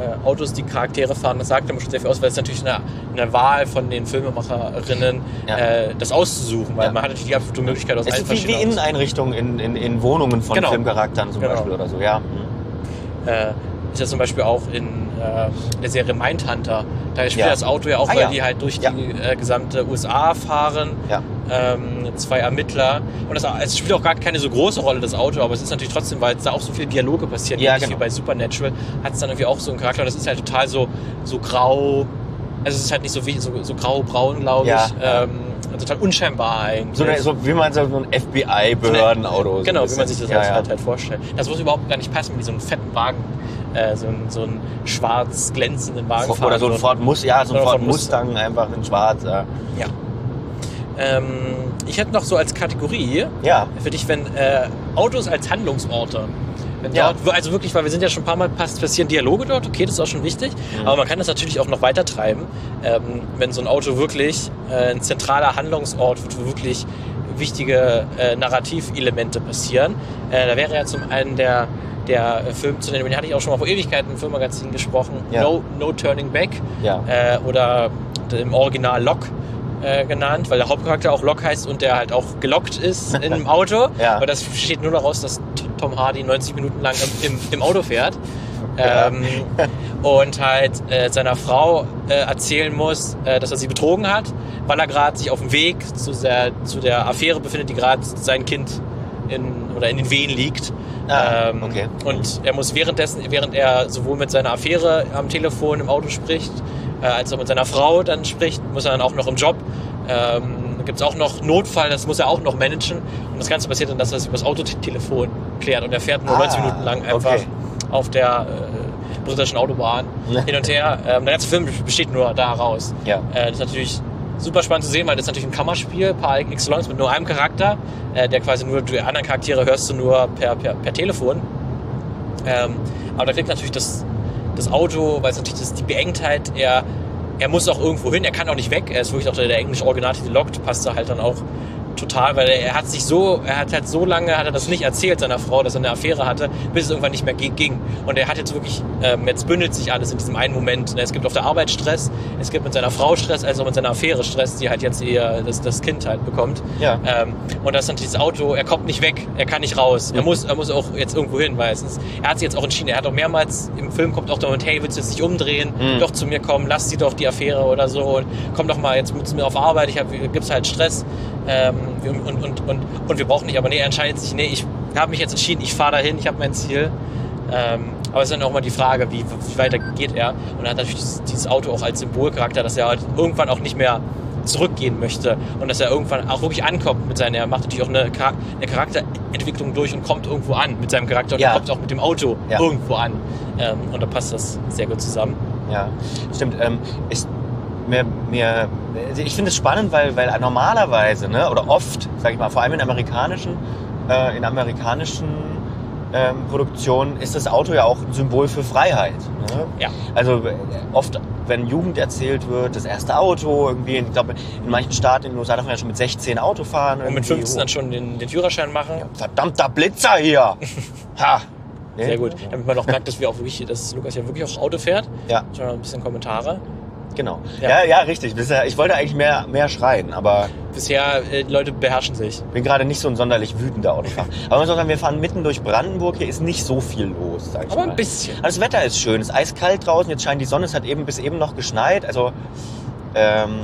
äh, Autos die Charaktere fahren, das sagt immer schon sehr viel aus, weil es natürlich eine, eine Wahl von den Filmemacherinnen, Ja. äh, das auszusuchen, weil Ja. man hat natürlich die absolute Möglichkeit aus Es allen ist wie, wie. Inneneinrichtungen in, in, in Wohnungen von Genau. Filmcharakteren zum Genau. Beispiel oder so, ja. Mhm. äh, ist ja zum Beispiel auch in äh, der Serie Mindhunter. Da spielt Ja. das Auto ja auch, Ah, weil ja. die halt durch Ja. die äh, gesamte USA fahren. Ähm, zwei Ermittler. Und das, es spielt auch gar keine so große Rolle, das Auto, aber es ist natürlich trotzdem, weil es da auch so viele Dialoge passieren, Ja, genau. wie bei Supernatural, hat es dann irgendwie auch so einen Charakter. Und das ist halt total so, so grau. Also es ist halt nicht so, so, so grau-braun, glaube ich. Ähm, total unscheinbar eigentlich. So, eine, so wie man so ein FBI-Behördenauto. so Genau, wie man sich das ja, halt, ja. halt, vorstellt. Das muss überhaupt gar nicht passen, mit so einem fetten Wagen, äh, so, einen, so einen schwarz glänzenden Wagen Oder so ein. Ford, Mus ja, so ein Ford Ford Mustang. Mustang einfach in schwarz. Ja. Ja. Ähm, ich hätte noch so als Kategorie ja. für dich, wenn äh, Autos als Handlungsorte. Wenn Ja. dort, also wirklich, weil wir sind ja schon ein paar Mal pass- passieren Dialoge dort, okay, das ist auch schon wichtig, Mhm. aber man kann das natürlich auch noch weiter treiben, ähm, wenn so ein Auto wirklich äh, ein zentraler Handlungsort wird, wo wirklich wichtige äh, Narrativelemente passieren. Äh, da wäre ja zum einen der, der Film zu nennen, den hatte ich auch schon mal vor Ewigkeiten im Filmmagazin gesprochen, Ja. no, no Turning Back Ja. äh, oder im Original Lock äh, genannt, weil der Hauptcharakter auch Lock heißt und der halt auch gelockt ist in einem Auto. Ja. Aber das besteht nur daraus, dass Tom Hardy 90 Minuten lang im, im, im Auto fährt. Ja. Ähm, und halt äh, seiner Frau äh, erzählen muss, äh, dass er sie betrogen hat, weil er gerade sich auf dem Weg zu der, zu der Affäre befindet, die gerade sein Kind in, oder in den Wehen liegt. Ah, ähm, okay. Und er muss währenddessen, während er sowohl mit seiner Affäre am Telefon im Auto spricht, äh, als auch mit seiner Frau dann spricht, muss er dann auch noch im Job. Ähm, gibt es auch noch Notfall, das muss er auch noch managen. Und das Ganze passiert dann, dass er es über das Autotelefon klärt und er fährt nur Ah, 90 Minuten lang einfach okay. auf der äh, britischen Autobahn hin und her. Ähm, der ganze Film besteht nur daraus. Ja. Äh, das ist natürlich super spannend zu sehen, weil das ist natürlich ein Kammerspiel par excellence mit nur einem Charakter, äh, der quasi nur, die anderen Charaktere hörst du nur per, per, per Telefon. Ähm, aber da kriegt natürlich das, das Auto, weil es natürlich das, die Beengtheit, er, er muss auch irgendwo hin, er kann auch nicht weg, er ist wirklich auch der, der englische Originaltitel Locked, passt da halt dann auch total, weil er, hat sich so, er hat halt so lange, hat er das nicht erzählt seiner Frau, dass er eine Affäre hatte, bis es irgendwann nicht mehr ging. Und er hat jetzt wirklich, ähm, jetzt bündelt sich alles in diesem einen Moment. Es gibt auf der Arbeit Stress, es gibt mit seiner Frau Stress, also mit seiner Affäre Stress, die halt jetzt eher das, das Kind halt bekommt. Ja. Ähm, und das ist natürlich das Auto, er kommt nicht weg, er kann nicht raus. Er Mhm. muss, er muss auch jetzt irgendwo hin, weil es ist, er hat sich jetzt auch entschieden, er hat auch mehrmals im Film kommt auch der Moment, hey, willst du jetzt nicht umdrehen, Mhm. doch zu mir kommen, lass sie doch die Affäre oder so und komm doch mal jetzt mit mir auf Arbeit, ich hab, gibt's halt Stress. Ähm, wir- und, und, und, und wir brauchen nicht, aber nee, er entscheidet sich, nee, ich habe mich jetzt entschieden, ich fahre dahin, ich habe mein Ziel. Ähm, aber es ist dann auch mal die Frage, wie, wie weiter geht er? Und er hat natürlich dieses, dieses Auto auch als Symbolcharakter, dass er halt irgendwann auch nicht mehr zurückgehen möchte und dass er irgendwann auch wirklich ankommt mit seinen, er macht natürlich auch eine, eine Charakterentwicklung durch und kommt irgendwo an mit seinem Charakter und Ja. er kommt auch mit dem Auto Ja. irgendwo an. Ähm, und da passt das sehr gut zusammen. Ja, stimmt. Ähm, ist, mir, mir ich finde es spannend, weil, weil normalerweise, ne, oder oft, sage ich mal, vor allem in amerikanischen, äh, in amerikanischen ähm, Produktionen ist das Auto ja auch ein Symbol für Freiheit. Ne? Ja. Also äh, oft, wenn Jugend erzählt wird, das erste Auto, irgendwie, ich glaube, in manchen Staaten in den USA darf man ja schon mit 16 Auto fahren. Und mit irgendwie. 15 dann schon den, den Führerschein machen. Verdammter Blitzer hier! ha! Ne? Sehr gut. Damit man auch merkt, dass wir auch wirklich, dass Lukas ja wirklich auch Auto fährt. Ja, Schon ein bisschen Kommentare. Genau. Ja. Ja, ja, richtig. Bisher- Ich wollte eigentlich mehr, mehr schreien, aber Bisher, äh, Leute beherrschen sich. bin gerade nicht so ein sonderlich wütender Autofahrer. Aber man muss auch sagen, wir fahren mitten durch Brandenburg. Hier ist nicht so viel los, sag ich Aber mal. ein bisschen. Also das Wetter ist schön. Es ist eiskalt draußen. Jetzt scheint die Sonne. Es hat eben bis eben noch geschneit. Also ähm,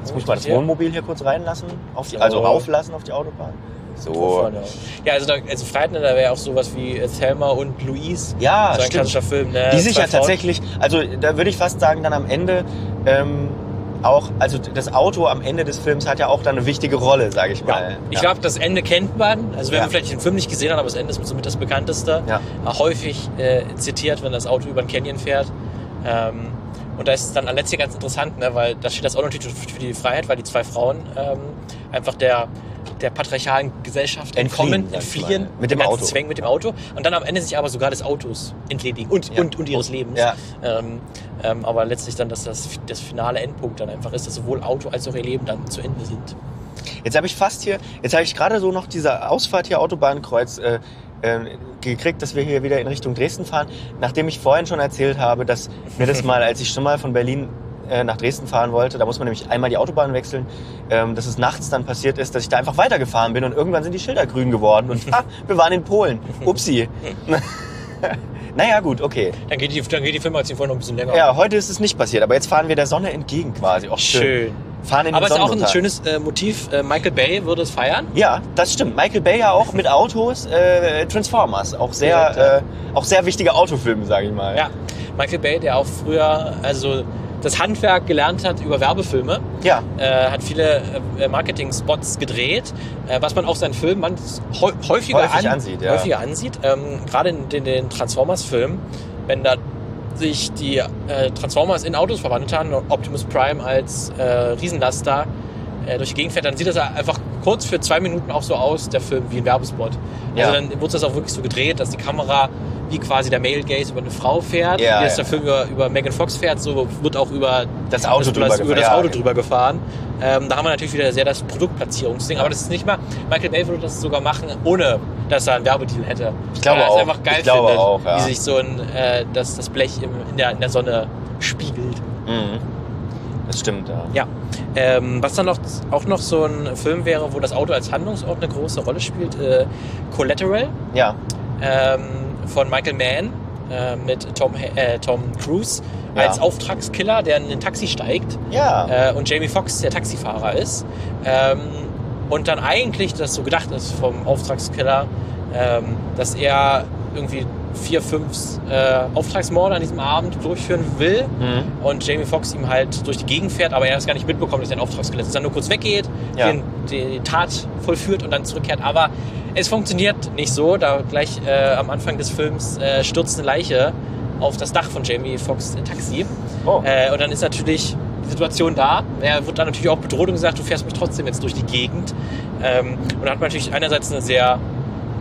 jetzt muss ich mal das. Wohnmobil hier kurz reinlassen, auf die, So. also rauflassen auf die Autobahn. So. Vorne. Ja, also, da, also da wäre auch sowas wie äh, Thelma und Louise. Ja, so ein stimmt. klassischer Film. Ne? Die sich ja Frauen. tatsächlich, also da würde ich fast sagen, dann am Ende ähm, auch, also das Auto am Ende des Films hat ja auch dann eine wichtige Rolle, sage ich Ja. mal. Ich glaube, das Ende kennt man. Also wenn Ja. man vielleicht den Film nicht gesehen hat, aber das Ende ist somit das bekannteste. Ja. Äh, Häufig äh, zitiert, wenn das Auto über den Canyon fährt. Ähm, und da ist es dann letztlich ganz interessant, ne, weil da steht das Auto natürlich für die Freiheit, weil die zwei Frauen ähm, einfach der, der patriarchalen Gesellschaft Entfliehen, entkommen, entfliehen, mal. Mit dem Auto. Zwängen mit dem Auto und dann am Ende sich aber sogar des Autos entledigen und, Ja. und, und ihres Lebens. Ja. Ähm, ähm, aber letztlich dann, dass das, das finale Endpunkt dann einfach ist, dass sowohl Auto als auch ihr Leben dann zu Ende sind. Jetzt habe ich fast hier, jetzt habe ich gerade so noch diese Ausfahrt hier Autobahnkreuz äh, äh, gekriegt, dass wir hier wieder in Richtung Dresden fahren, nachdem ich vorhin schon erzählt habe, dass mir das mal, als ich schon mal von Berlin äh, nach Dresden fahren wollte, da muss man nämlich einmal die Autobahn wechseln, ähm, dass es nachts dann passiert ist, dass ich da einfach weitergefahren bin und irgendwann sind die Schilder grün geworden und ah, wir waren in Polen. Upsi. naja, gut, okay. Dann geht die, dann geht die Filmation noch ein bisschen länger. Ja, heute ist es nicht passiert, aber jetzt fahren wir der Sonne entgegen quasi. Och, Schön. Fahren in Aber es ist auch ein schönes äh, Motiv. Äh, Michael Bay würde es feiern. Ja, das stimmt. Michael Bay ja auch mit Autos, äh, Transformers, auch sehr, ja. äh, auch sehr wichtige Autofilme, sage ich mal. Ja. Michael Bay, der auch früher also das Handwerk gelernt hat über Werbefilme, Ja, äh, hat viele äh, Marketing-Spots gedreht, äh, was man auch seinen Filmen man häu- häufiger, Häufig ansieht, ja. häufiger ansieht. Ähm, Gerade in den, den Transformers-Filmen, wenn da sich die äh, Transformers in Autos verwandelt haben und Optimus Prime als äh, Riesenlaster äh, durch die Gegend fährt, dann sieht das einfach kurz für zwei Minuten auch so aus, der Film, wie ein Werbespot. Ja. Also dann wurde das auch wirklich so gedreht, dass die Kamera wie quasi der Male Gaze über eine Frau fährt, Ja, wie ja. der Film über, über Megan Fox fährt, so wird auch über Das Auto drüber über gefahren, das ja, Auto genau. drüber gefahren. Ähm, da haben wir natürlich wieder sehr das Produktplatzierungsding, aber das ist nicht mal, Michael Bay würde das sogar machen, ohne dass er einen Werbedeal hätte. Ich glaube Weil er auch. es einfach geil Ich glaube findet, auch, ja. wie sich so ein, äh, das, das Blech im, in, der, in der Sonne spiegelt. mhm. das stimmt, ja. Ja. Ähm, was dann noch, auch noch so ein Film wäre, wo das Auto als Handlungsort eine große Rolle spielt, äh, Collateral Ja, ähm, von Michael Mann äh, mit Tom, äh, Tom Cruise Ja. als Auftragskiller, der in ein Taxi steigt ja. äh, und Jamie Foxx der Taxifahrer ist. Ähm, und dann eigentlich das so gedacht ist vom Auftragskiller, ähm, dass er irgendwie vier, fünf äh, Auftragsmorde an diesem Abend durchführen will Mhm. und Jamie Foxx ihm halt durch die Gegend fährt, aber er das gar nicht mitbekommt, dass er ein Auftragskiller ist. Dass er nur kurz weggeht, Ja. den, die Tat vollführt und dann zurückkehrt. Aber es funktioniert nicht so, da gleich äh, am Anfang des Films äh, stürzt eine Leiche auf das Dach von Jamie Foxx Taxi. Oh. Äh, und dann ist natürlich die Situation da. Er wird dann natürlich auch bedroht und gesagt, du fährst mich trotzdem jetzt durch die Gegend. Ähm, und da hat man natürlich einerseits eine sehr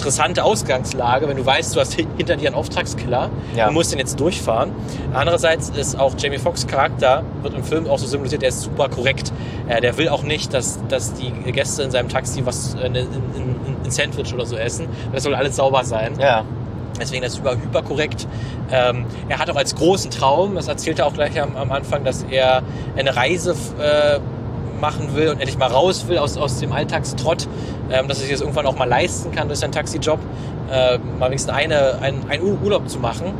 interessante Ausgangslage, wenn du weißt, du hast hi- hinter dir einen Auftragskiller Ja. und musst den jetzt durchfahren. Andererseits ist auch Jamie Foxx Charakter, wird im Film auch so symbolisiert, der ist super korrekt. Äh, der will auch nicht, dass, dass die Gäste in seinem Taxi was äh, in, in, in, ein Sandwich oder so essen. Das soll alles sauber sein. ja. Deswegen ist es über hyperkorrekt. Ähm, er hat auch als großen Traum, das erzählt er auch gleich am, am Anfang, dass er eine Reise äh, machen will und endlich mal raus will aus, aus dem Alltagstrott, ähm, dass er sich das irgendwann auch mal leisten kann durch seinen Taxijob, äh, mal wenigstens eine, ein, einen Ur- Urlaub zu machen.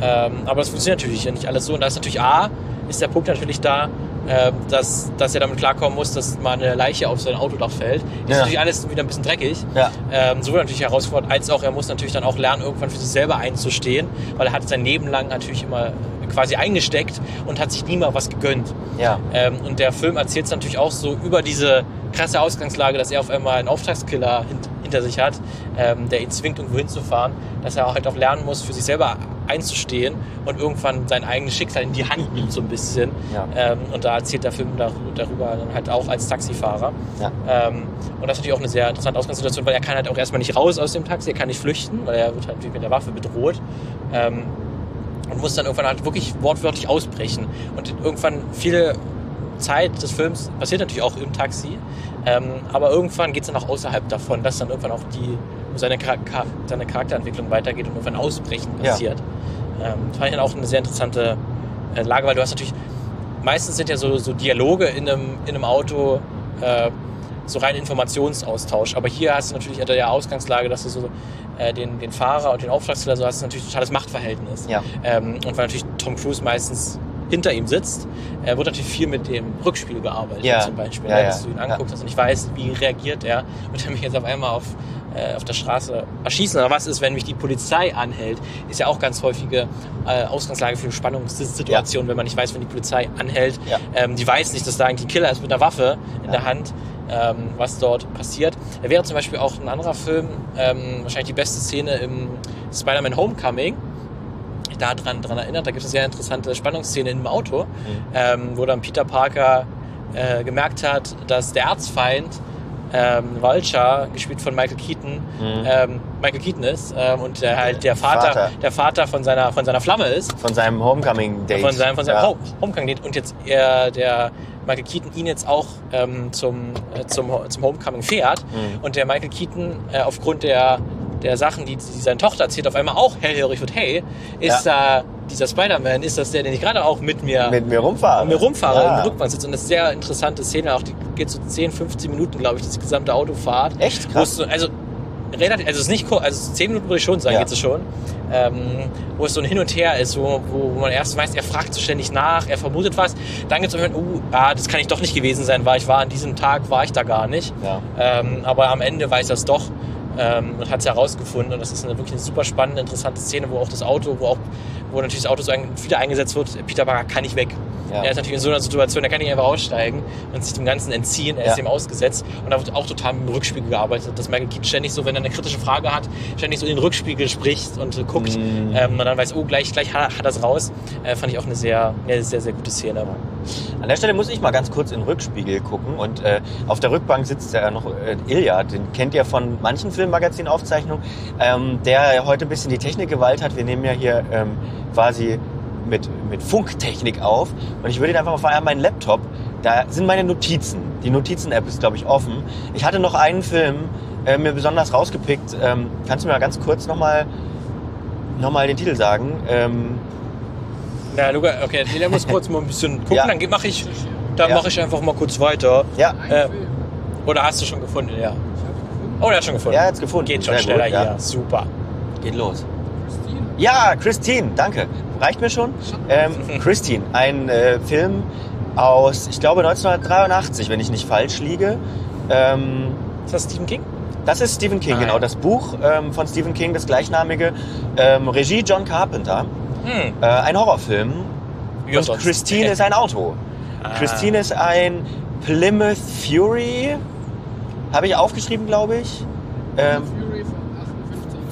Ähm, aber das funktioniert natürlich nicht alles so. Und da ist natürlich A, ist der Punkt natürlich da, äh, dass, dass er damit klarkommen muss, dass mal eine Leiche auf sein Autodach fällt. Ist Ja. natürlich alles wieder ein bisschen dreckig. Ja. Ähm, sowohl natürlich herausfordernd, als auch er muss natürlich dann auch lernen, irgendwann für sich selber einzustehen, weil er hat sein Leben lang natürlich immer quasi eingesteckt und hat sich nie mal was gegönnt. Ja. Ähm, und der Film erzählt es natürlich auch so über diese krasse Ausgangslage, dass er auf einmal einen Auftragskiller hint hinter hinter sich hat, ähm, der ihn zwingt, irgendwo hinzufahren, dass er halt auch lernen muss, für sich selber einzustehen und irgendwann sein eigenes Schicksal in die Hand nimmt so ein bisschen. Ja. Ähm, und da erzählt der Film dar- darüber dann halt auch als Taxifahrer. Ja. Ähm, und das ist natürlich auch eine sehr interessante Ausgangssituation, weil er kann halt auch erstmal nicht raus aus dem Taxi, er kann nicht flüchten, weil er wird halt natürlich mit der Waffe bedroht. Ähm, und muss dann irgendwann halt wirklich wortwörtlich ausbrechen. Und irgendwann viele Zeit des Films passiert natürlich auch im Taxi, ähm, aber irgendwann geht es dann auch außerhalb davon, dass dann irgendwann auch die seine, Charakter, seine Charakterentwicklung weitergeht und irgendwann Ausbrechen Ja. passiert. Ähm, das fand ich dann auch eine sehr interessante äh, Lage, weil du hast natürlich, meistens sind ja so, so Dialoge in einem, in einem Auto äh, so rein Informationsaustausch, aber hier hast du natürlich unter der Ausgangslage, dass du so äh, den, den Fahrer und den Auftragskiller so hast, natürlich ein totales Machtverhältnis. Ja. Ähm, und weil natürlich Tom Cruise meistens hinter ihm sitzt, äh, wird natürlich viel mit dem Rückspiel gearbeitet Ja. zum Beispiel, Ja, ja. dass du ihn anguckst und nicht weißt, wie reagiert er und er mich jetzt auf einmal auf, äh, auf der Straße erschießen. Oder was ist, wenn mich die Polizei anhält? Ist ja auch ganz häufige äh, Ausgangslage für Spannungssituationen, wenn man nicht weiß, wenn die Polizei anhält. Ähm, die weiß nicht, dass da eigentlich ein Killer ist mit einer Waffe in der Hand, ähm, was dort passiert. Da wäre zum Beispiel auch ein anderer Film, ähm, wahrscheinlich die beste Szene im Spider-Man Homecoming, da dran, dran erinnert. Da gibt es eine sehr interessante Spannungsszene im Auto, ähm, wo dann Peter Parker äh, gemerkt hat, dass der Erzfeind ähm, Vulture, gespielt von Michael Keaton, Mhm. ähm, Michael Keaton ist ähm, und der halt der Vater, Vater. der Vater von seiner, von seiner Flamme ist. Von seinem Homecoming-Date. Von seinem, von seinem ja. Home- Homecoming und jetzt er, der Michael Keaton ihn jetzt auch ähm, zum, äh, zum, zum Homecoming fährt Mhm. und der Michael Keaton äh, aufgrund der, der Sachen, die, die seine Tochter erzählt, auf einmal auch hellhörig wird, hey, ist da dieser Spider-Man, ist das der, den ich gerade auch mit mir Mit mir rumfahren. mit mir rumfahre, Ja. im Rückbank sitze. Und das ist eine sehr interessante Szene, auch die geht so 10, 15 Minuten, glaube ich, das gesamte Autofahrt. Echt krass. so, also relativ, also es ist nicht kurz, also 10 Minuten würde ich schon sagen, Ja. geht es schon. Ähm, wo es so ein Hin und Her ist, wo, wo, wo man erst weiß, er fragt so ständig nach, er vermutet was. Dann gibt es so, uh, ah, das kann ich doch nicht gewesen sein, weil ich war an diesem Tag, war ich da gar nicht. Ja. Ähm, aber am Ende weiß er es doch ähm, und hat es herausgefunden. Und das ist eine wirklich eine super spannende, interessante Szene, wo auch das Auto, wo auch wo natürlich das Auto so ein, wieder eingesetzt wird. Peter Parker kann nicht weg. Ja. Er ist natürlich in so einer Situation, er kann nicht einfach aussteigen und sich dem Ganzen entziehen. Er ist Ja. dem ausgesetzt. Und da wird auch total mit dem Rückspiegel gearbeitet. Dass Michael Keaton ständig so, wenn er eine kritische Frage hat, ständig so in den Rückspiegel spricht und äh, guckt. Mhm. Ähm, und dann weiß, oh, gleich, gleich hat, hat er es raus. Äh, fand ich auch eine sehr, eine sehr, sehr gute Szene. An der Stelle muss ich mal ganz kurz in den Rückspiegel gucken und äh, auf der Rückbank sitzt ja noch äh, Ilja, den kennt ihr von manchen Filmmagazinaufzeichnungen, ähm, der heute ein bisschen die Technikgewalt hat. Wir nehmen ja hier ähm, quasi mit, mit Funktechnik auf und ich würde ihn einfach mal fahren, meinen Laptop, da sind meine Notizen. Die Notizen-App ist, glaube ich, offen. Ich hatte noch einen Film äh, mir besonders rausgepickt. Ähm, kannst du mir mal ganz kurz nochmal noch mal den Titel sagen? Ähm, Na, Luca, okay, der muss kurz mal ein bisschen gucken, Ja. dann mache ich, dann Ja. mache ich einfach mal kurz weiter. ja, Äh, oder hast du schon gefunden? Ja. Oh, der hat schon gefunden. ja, jetzt gefunden. Geht schon Sehr schneller gut, ja. hier. Super. Geht los. Ja, Christine, danke. Reicht mir schon? Ähm, Christine, ein äh, Film aus, ich glaube, 1983, wenn ich nicht falsch liege. Ähm, Ist das Stephen King? das ist Stephen King, Ah, genau. ja. Das Buch ähm, von Stephen King, das gleichnamige. Ähm, Regie John Carpenter. Hm. Äh, ein Horrorfilm. Ja, Und. Christine ist ein Auto. Ah. Christine ist ein Plymouth Fury. Habe ich aufgeschrieben, glaube ich. Ähm,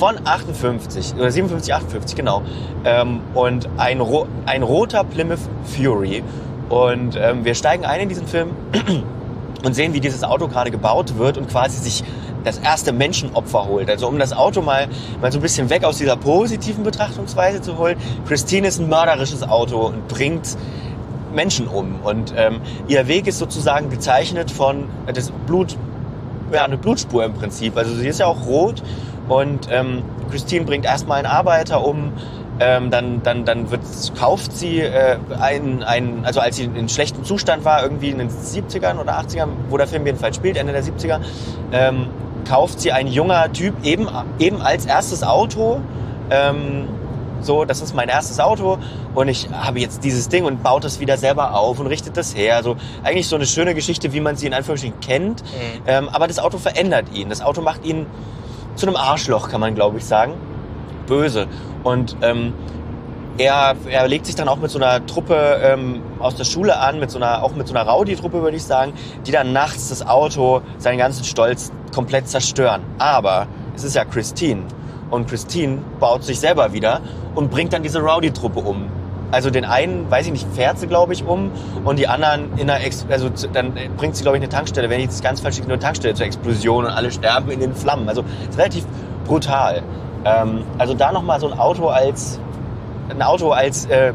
von 58. Von 58 oder 57, 58, genau. Ähm, und ein, ro ein roter Plymouth Fury. Und ähm, wir steigen ein in diesen Film und sehen, wie dieses Auto gerade gebaut wird und quasi sich das erste Menschenopfer holt. Also um das Auto mal, mal so ein bisschen weg aus dieser positiven Betrachtungsweise zu holen. Christine ist ein mörderisches Auto und bringt Menschen um. Und ähm, ihr Weg ist sozusagen gezeichnet von äh, das Blut, ja, eine Blutspur im Prinzip. Also sie ist ja auch rot und ähm, Christine bringt erstmal einen Arbeiter um. Ähm, dann dann, dann wird, kauft sie äh, einen, einen, also als sie in schlechtem Zustand war, irgendwie in den 70ern oder 80ern, wo der Film jedenfalls spielt, Ende der 70er, ähm, kauft sie ein junger Typ eben, eben als erstes Auto. Ähm, so, das ist mein erstes Auto und ich habe jetzt dieses Ding und baut das wieder selber auf und richtet das her. Also eigentlich so eine schöne Geschichte, wie man sie in Anführungsstrichen kennt. Mhm. Ähm, aber das Auto verändert ihn. Das Auto macht ihn zu einem Arschloch, kann man glaube ich sagen. Böse. Und ähm, er, er legt sich dann auch mit so einer Truppe ähm, aus der Schule an, mit so einer, auch mit so einer Rowdy-Truppe, würde ich sagen, die dann nachts das Auto, seinen ganzen Stolz komplett zerstören. Aber es ist ja Christine. Und Christine baut sich selber wieder und bringt dann diese Rowdy-Truppe um. Also den einen, weiß ich nicht, fährt sie, glaube ich, um und die anderen in einer, Ex also dann bringt sie, glaube ich, eine Tankstelle, wenn ich das ganz falsch eine Tankstelle zur Explosion und alle sterben in den Flammen. Also ist relativ brutal. Ähm, also da nochmal so ein Auto als, ein Auto als äh,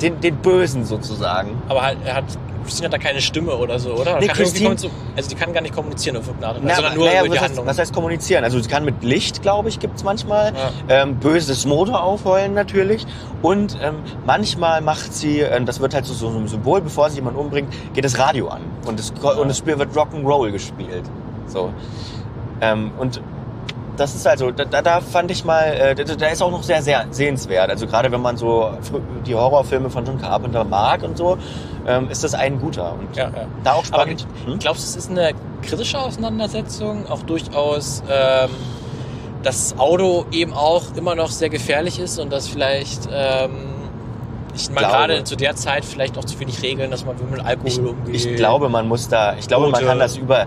den, den Bösen sozusagen. Aber halt, er hat, Christine hat da keine Stimme oder so, oder? Nee, kann Christine- also die kann gar nicht kommunizieren auf irgendeine Art sondern nur naja, über die heißt, Handlung. was heißt kommunizieren? Also sie kann mit Licht, glaube ich, gibt's manchmal. Ja. Ähm, böses Motor aufheulen natürlich. Und ähm, manchmal macht sie, äh, das wird halt so, so ein Symbol, bevor sie jemanden umbringt, geht das Radio an. Und das, und das Spiel wird Rock'n'Roll gespielt. So. Ähm, und das ist also, da, da- fand ich mal, äh, da, ist auch noch sehr, sehr sehenswert. Also gerade wenn man so die Horrorfilme von John Carpenter mag und so, ähm, ist das ein guter. Und ja, ja. da auch Aber spannend. Hm? glaubst du, es ist eine kritische Auseinandersetzung? Auch durchaus, ähm, dass das Auto eben auch immer noch sehr gefährlich ist und dass vielleicht, ähm, ich meine, gerade zu der Zeit vielleicht auch zu wenig Regeln, dass man mit Alkohol ich, umgeht. ich glaube, man muss da, ich glaube, man Gute- kann das über,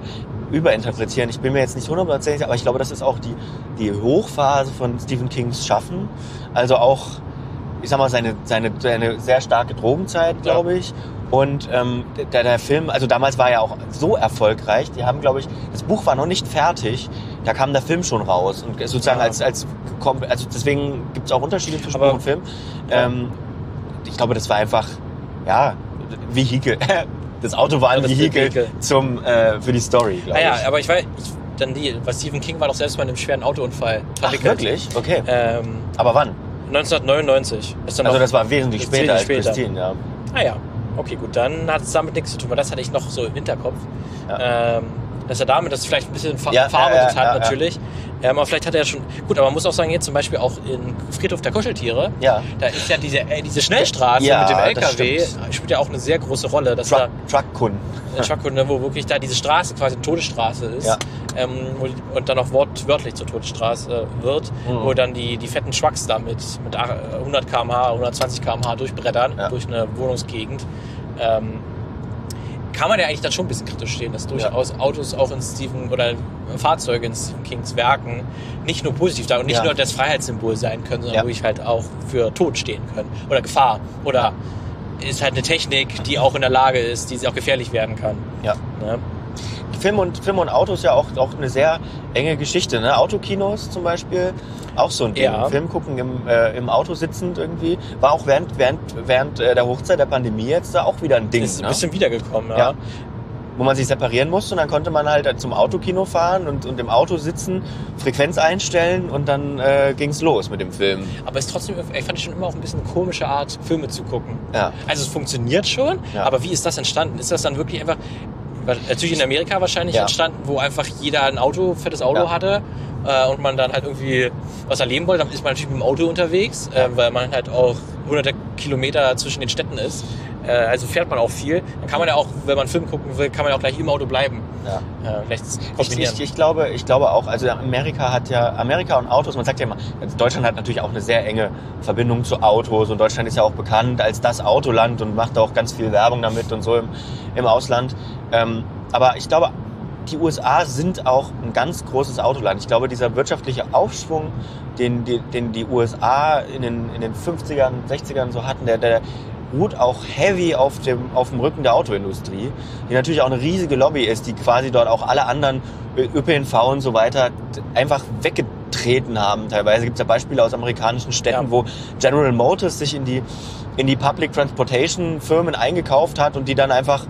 überinterpretieren. Ich bin mir jetzt nicht hundertprozentig, sicher, aber ich glaube, das ist auch die, die Hochphase von Stephen Kings Schaffen. Also auch, ich sag mal, seine, seine, seine sehr starke Drogenzeit, Ja. glaube ich. Und ähm, der, der Film, also damals war er auch so erfolgreich, die haben, glaube ich, das Buch war noch nicht fertig, da kam der Film schon raus. Und sozusagen Ja. als, als, also deswegen gibt es auch Unterschiede zwischen Aber- Buch und Film. Ja. Ähm, ich glaube, das war einfach, ja, Vehikel. Das Auto war ein Vehikel, Vehikel. zum, äh, für die Story, glaube Naja, ich. aber ich weiß, ich, dann die, weil Stephen King war doch selbst mal in einem schweren Autounfall Ach, wirklich? Okay. Ähm, Aber wann? 1999. Ist dann Also das war wesentlich ist später als später. Christine, ja. Ah ja, okay, gut, dann hat es damit nichts zu tun, weil das hatte ich noch so im Hinterkopf. Ja. Ähm, dass er damit das vielleicht ein bisschen ver Ja, verarbeitet ja, ja, hat, natürlich. Ähm, aber vielleicht hat er schon. Gut, aber man muss auch sagen, jetzt zum Beispiel auch in Friedhof der Kuscheltiere, Ja. da ist ja diese, äh, diese Schnellstraße mit dem LKW, spielt ja auch eine sehr große Rolle. Dass Truck, Truck-Kunden. da äh, Truckunde, wo wirklich da diese Straße quasi eine Todesstraße ist ähm, und dann auch wortwörtlich zur Todesstraße wird, Mhm. wo dann die, die fetten Trucks da mit, mit 100 km/h, 120 km/h durchbrettern durch eine Wohnungsgegend. Ähm, kann man ja eigentlich dann schon ein bisschen kritisch stehen, dass durchaus Autos auch in Stephen oder Fahrzeuge in Stephen Kings Werken nicht nur positiv da und nicht Ja. nur das Freiheitssymbol sein können, sondern Ja. wirklich halt auch für Tod stehen können oder Gefahr oder ist halt eine Technik, die auch in der Lage ist, die auch gefährlich werden kann. Ja. Ne? Film und, Film und Auto ist ja auch, auch eine sehr enge Geschichte. Ne? Autokinos zum Beispiel, auch so ein Ding. Ja. Film gucken im, äh, im Auto sitzend irgendwie. War auch während, während, während äh, der Hochzeit der Pandemie jetzt da auch wieder ein Ding. Ist ein ne? bisschen wiedergekommen, ja. Ja. Wo man sich separieren musste und dann konnte man halt zum Autokino fahren und, und im Auto sitzen, Frequenz einstellen und dann äh, ging's los mit dem Film. Aber es ist trotzdem, ich fand es schon immer auch ein bisschen eine komische Art, Filme zu gucken. Ja. Also es funktioniert schon, Ja. aber wie ist das entstanden? Ist das dann wirklich einfach, natürlich in Amerika wahrscheinlich Ja. entstanden, wo einfach jeder ein Auto, fettes Auto Ja. hatte äh, und man dann halt irgendwie was erleben wollte, dann ist man natürlich mit dem Auto unterwegs, äh, weil man halt auch hunderte Kilometer zwischen den Städten ist. Äh, also fährt man auch viel. Dann kann man ja auch, wenn man Film gucken will, kann man ja auch gleich im Auto bleiben. Ja. Äh, Ich, ich, ich, glaube, ich glaube auch, also Amerika hat ja, Amerika und Autos, man sagt ja immer, Deutschland hat natürlich auch eine sehr enge Verbindung zu Autos und Deutschland ist ja auch bekannt als das Autoland und macht auch ganz viel Werbung damit und so im, im Ausland. Ähm, aber ich glaube, die USA sind auch ein ganz großes Autoland. Ich glaube, dieser wirtschaftliche Aufschwung, den die, den die USA in den, in den 50ern, 60ern so hatten, der, der ruht auch heavy auf dem, auf dem Rücken der Autoindustrie, die natürlich auch eine riesige Lobby ist, die quasi dort auch alle anderen Ö- ÖPNV und so weiter einfach weggetreten haben. Teilweise gibt es ja Beispiele aus amerikanischen Städten, Ja. wo General Motors sich in die, in die Public Transportation Firmen eingekauft hat und die dann einfach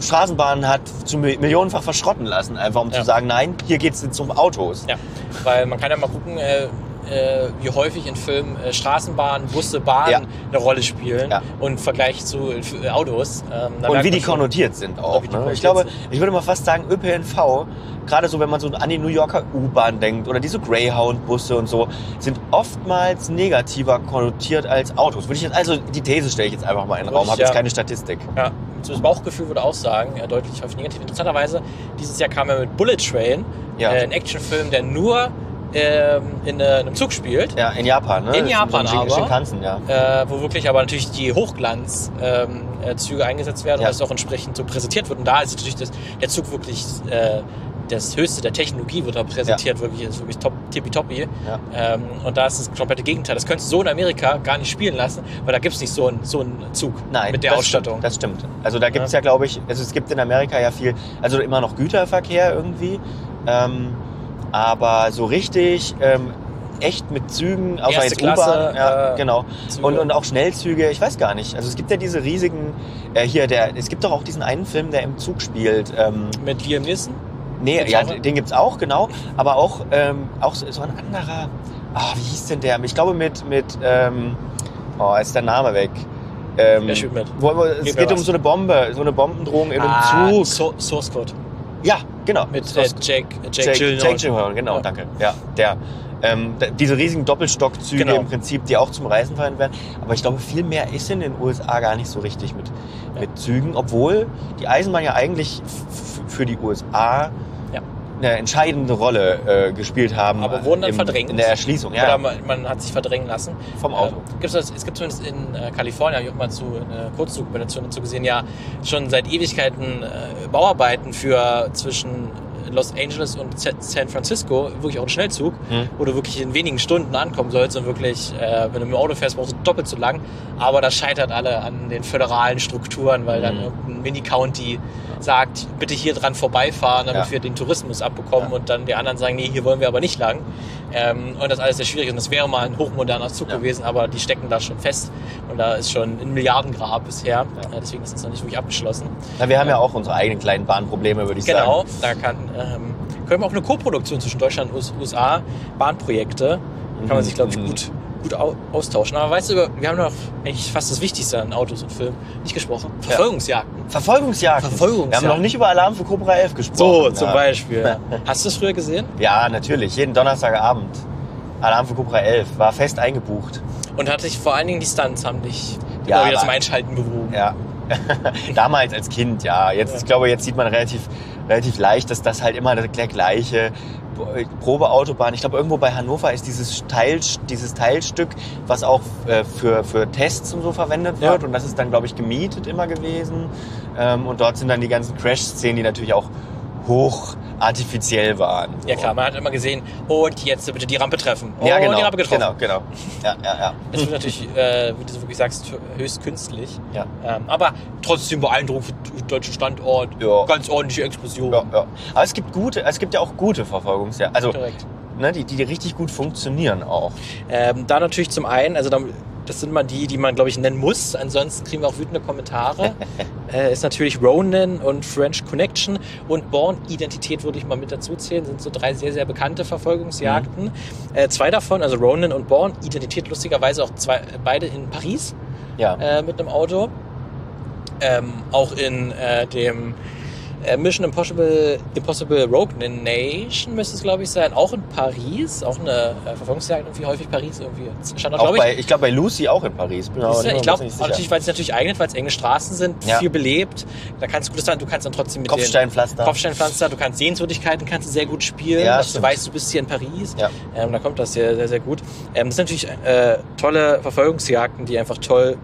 Straßenbahnen hat zu mi- millionenfach verschrotten lassen, einfach um Ja. zu sagen, nein, hier geht's jetzt um Autos. Ja, weil man kann ja mal gucken, äh, äh, wie häufig in Filmen äh, Straßenbahnen, Busse, Bahnen Ja. eine Rolle spielen Ja. und im Vergleich zu äh, Autos. Ähm, Und wie die schon- konnotiert sind auch. Ne? konnotiert Ich glaube, sind. ich würde mal fast sagen, ÖPNV, gerade so wenn man so an die New Yorker U-Bahn denkt oder diese Greyhound-Busse und so, sind oftmals negativer konnotiert als Autos. Würde ich jetzt, also die These stelle ich jetzt einfach mal in den Raum, habe jetzt ja. keine Statistik. Ja, so das Bauchgefühl würde auch sagen, äh, deutlich häufig negativ. Interessanterweise, dieses Jahr kam er mit Bullet Train, äh, ein Actionfilm, der nur ähm, in äh, einem Zug spielt. Ja, in Japan, ne? In Japan so aber. Shinkansen, ja. äh, wo wirklich aber natürlich die Hochglanzzüge ähm, äh, eingesetzt werden Ja. und das auch entsprechend so präsentiert wird. Und da ist natürlich das, der Zug wirklich äh, das Höchste der Technologie wird da präsentiert, wirklich, ist wirklich top, tippitoppi. Ja. Ähm, und da ist das komplette Gegenteil. Das könntest du so in Amerika gar nicht spielen lassen, weil da gibt es nicht so einen, so einen Zug Nein, mit der das Ausstattung. Stimmt, das stimmt. Also da gibt es ja, glaube ich, also es gibt in Amerika ja viel, also immer noch Güterverkehr irgendwie, ähm, aber so richtig ähm, echt mit Zügen, außer Erste jetzt U-Bahn, ja, äh, genau. Züge. Und, und auch Schnellzüge, ich weiß gar nicht. Also es gibt ja diese riesigen, äh, hier, der, es gibt doch auch diesen einen Film, der im Zug spielt. Ähm, mit Liam Neeson? nee, Gibt's ja, den gibt's auch, genau. Aber auch, ähm, auch so, so ein anderer, ah, wie hieß denn der? Ich glaube mit, mit, ähm, oh, ist der Name weg. Ähm, Wer spielt mit? wo, wo, es Gib geht um was. so eine Bombe, so eine Bombendrohung in einem Ah, Zug. So Source Code. Ja, genau. Mit äh, Jake, Jake, Jake, Gyllenhaal. Jake Gyllenhaal, genau, Ja. danke. Ja, der. Ähm, diese riesigen Doppelstockzüge Genau. im Prinzip, die auch zum Reisen verwendet werden. Aber ich glaube, viel mehr ist in den USA gar nicht so richtig mit, Ja. mit Zügen, obwohl die Eisenbahn ja eigentlich für die USA. Eine entscheidende Rolle äh, gespielt haben. Aber wurden dann im, verdrängt. In der Erschließung, ja. Oder man, man hat sich verdrängen lassen. Vom Auto. Äh, gibt's das, es gibt zumindest in äh, Kalifornien, habe ich auch mal zu eine Kurzzugmeditation dazu gesehen, ja schon seit Ewigkeiten äh, Bauarbeiten für zwischen Los Angeles und San Francisco, wirklich auch ein Schnellzug, Hm. wo du wirklich in wenigen Stunden ankommen sollst und wirklich, äh, wenn du mit dem Auto fährst, brauchst du doppelt so lang. Aber das scheitert alle an den föderalen Strukturen, weil dann Mhm. irgendein Mini-County sagt, bitte hier dran vorbeifahren, damit Ja. wir den Tourismus abbekommen Ja. und dann die anderen sagen, nee, hier wollen wir aber nicht lang. Ähm, und das ist alles sehr schwierig und das wäre mal ein hochmoderner Zug Ja. gewesen, aber die stecken da schon fest und da ist schon ein Milliardengrab bisher. Ja. Äh, deswegen ist es noch nicht wirklich abgeschlossen. Na, wir haben ja auch unsere eigenen kleinen Bahnprobleme, würde ich Genau, sagen. da kann, ähm, können wir auch eine Co-Produktion zwischen Deutschland und USA, Bahnprojekte, kann man sich, glaube ich, Mhm. gut, gut au austauschen. Aber weißt du, wir haben noch eigentlich fast das Wichtigste an Autos und Filmen nicht gesprochen. Ja. Verfolgungsjagden. Verfolgungsjagden. Verfolgungsjagden. Wir haben noch nicht über Alarm für Cobra 11 gesprochen. So, zum ja. Beispiel. Ja. Hast du es früher gesehen? Ja, natürlich. Jeden Donnerstagabend. Alarm für Cobra 11. War fest eingebucht. Und hatte ich vor allen Dingen die Stunts haben dich Ja, wieder zum Einschalten bewogen. Ja. Damals als Kind, ja. Jetzt, Ja. ich glaube, jetzt sieht man relativ, relativ leicht, dass das halt immer der, gleiche Probeautobahn. Ich glaube, irgendwo bei Hannover ist dieses, Teil, dieses Teilstück, was auch äh, für, für Tests und so verwendet Ja. wird. Und das ist dann, glaube ich, gemietet immer gewesen. Ähm, und dort sind dann die ganzen Crash-Szenen, die natürlich auch hoch artifiziell waren. Ja klar, man hat immer gesehen, und jetzt bitte die Rampe treffen. Oh, Ja, genau. die Rampe getroffen. Genau, genau. Ja, ja, ja. Das wird natürlich, äh, wie du so wirklich sagst, höchst künstlich. Ja. Ähm, aber trotzdem beeindruckend für den deutschen Standort. Ja. Ganz ordentliche Explosion. Ja, ja. Aber es gibt gute, es gibt ja auch gute Verfolgungsjagden. Also, Korrekt. ne, die, die richtig gut funktionieren auch. Ähm, da natürlich zum einen, also da, das sind mal die, die man, glaube ich, nennen muss. Ansonsten kriegen wir auch wütende Kommentare. äh, ist natürlich Ronin und French Connection und Born Identität würde ich mal mit dazu zählen. Sind so drei sehr, sehr bekannte Verfolgungsjagden. Mhm. Äh, zwei davon, also Ronin und Born Identität, lustigerweise auch zwei, beide in Paris. Ja. äh, mit einem Auto. Ähm, auch in äh, dem äh, Mission Impossible, Impossible Rogue Nation müsste es, glaube ich, sein. Auch in Paris. Auch eine äh, Verfolgungsjagd, irgendwie häufig Paris. Irgendwie stand da, Auch glaube ich. bei, ich glaube bei Lucy auch in Paris. Bin du, ich glaube, natürlich, weil es natürlich eignet, weil es enge Straßen sind, Ja. viel belebt. Da kannst du gutes sein. Du kannst dann trotzdem mit Kopfsteinpflaster. Kopfsteinpflaster, du kannst Sehenswürdigkeiten kannst du sehr gut spielen, Ja, dass du stimmt. weißt, du bist hier in Paris. Ja. Ähm, da kommt das sehr, sehr, sehr gut. Ähm, das sind natürlich äh, tolle Verfolgungsjagden, die einfach toll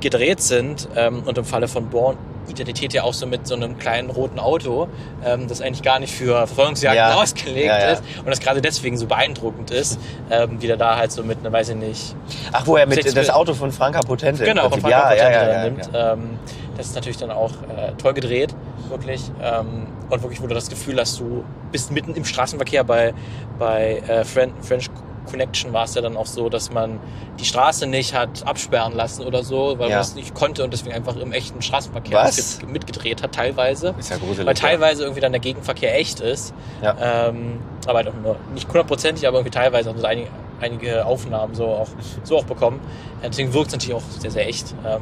gedreht sind. Ähm, und im Falle von Born Identität ja auch so mit so einem kleinen roten Auto, ähm, das eigentlich gar nicht für Verfolgungsjagden Ja. ausgelegt Ja, ja. ist und das gerade deswegen so beeindruckend ist, ähm, wie der da halt so mit einer, weiß ich nicht, Ach, wo er mit das Auto von Franka Potente. Genau, von Prinzip- Frank ja, ja, ja, ja, ja, nimmt. Ähm, das ist natürlich dann auch äh, toll gedreht, wirklich. Ähm, und wirklich, wo du das Gefühl hast, du bist mitten im Straßenverkehr bei, bei äh, Fren French Connection war es ja dann auch so, dass man die Straße nicht hat absperren lassen oder so, weil Ja. man es nicht konnte und deswegen einfach im echten Straßenverkehr mitgedreht hat, teilweise. Ist ja gruselig. Weil teilweise irgendwie dann der Gegenverkehr echt ist. Ja. Ähm, aber halt auch nur, nicht hundertprozentig, aber irgendwie teilweise haben so einige, einige Aufnahmen so auch, so auch bekommen. Äh, Deswegen wirkt es natürlich auch sehr, sehr echt. Ähm,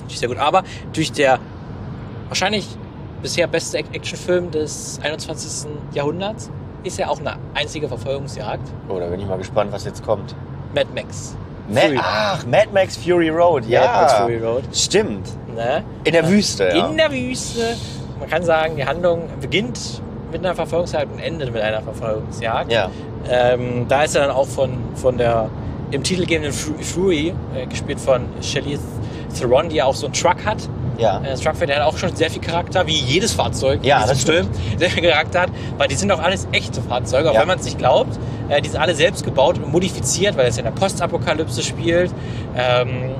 natürlich sehr gut. Aber durch der wahrscheinlich bisher beste Actionfilm des 21. Jahrhunderts ist ja auch eine einzige Verfolgungsjagd. Oh, da bin ich mal gespannt, was jetzt kommt. Mad Max. Ma Fury. Ach, Mad Max Fury Road. Ja, Mad Max Fury Road. stimmt. Ne? In der Wüste, ja. In der Wüste. Man kann sagen, die Handlung beginnt mit einer Verfolgungsjagd und endet mit einer Verfolgungsjagd. Ja. Ähm, da ist er dann auch von, von der im Titel gebenden Fu- Fury, äh, gespielt von Shelley Theron, die ja auch so einen Truck hat. Ja. Äh, Das Truckfeld der hat auch schon sehr viel Charakter, wie jedes Fahrzeug Ja, in das Film sehr viel Charakter hat, weil die sind auch alles echte Fahrzeuge, auch Ja. wenn man es nicht glaubt. Äh, die sind alle selbst gebaut und modifiziert, weil es in der Postapokalypse spielt. Ähm,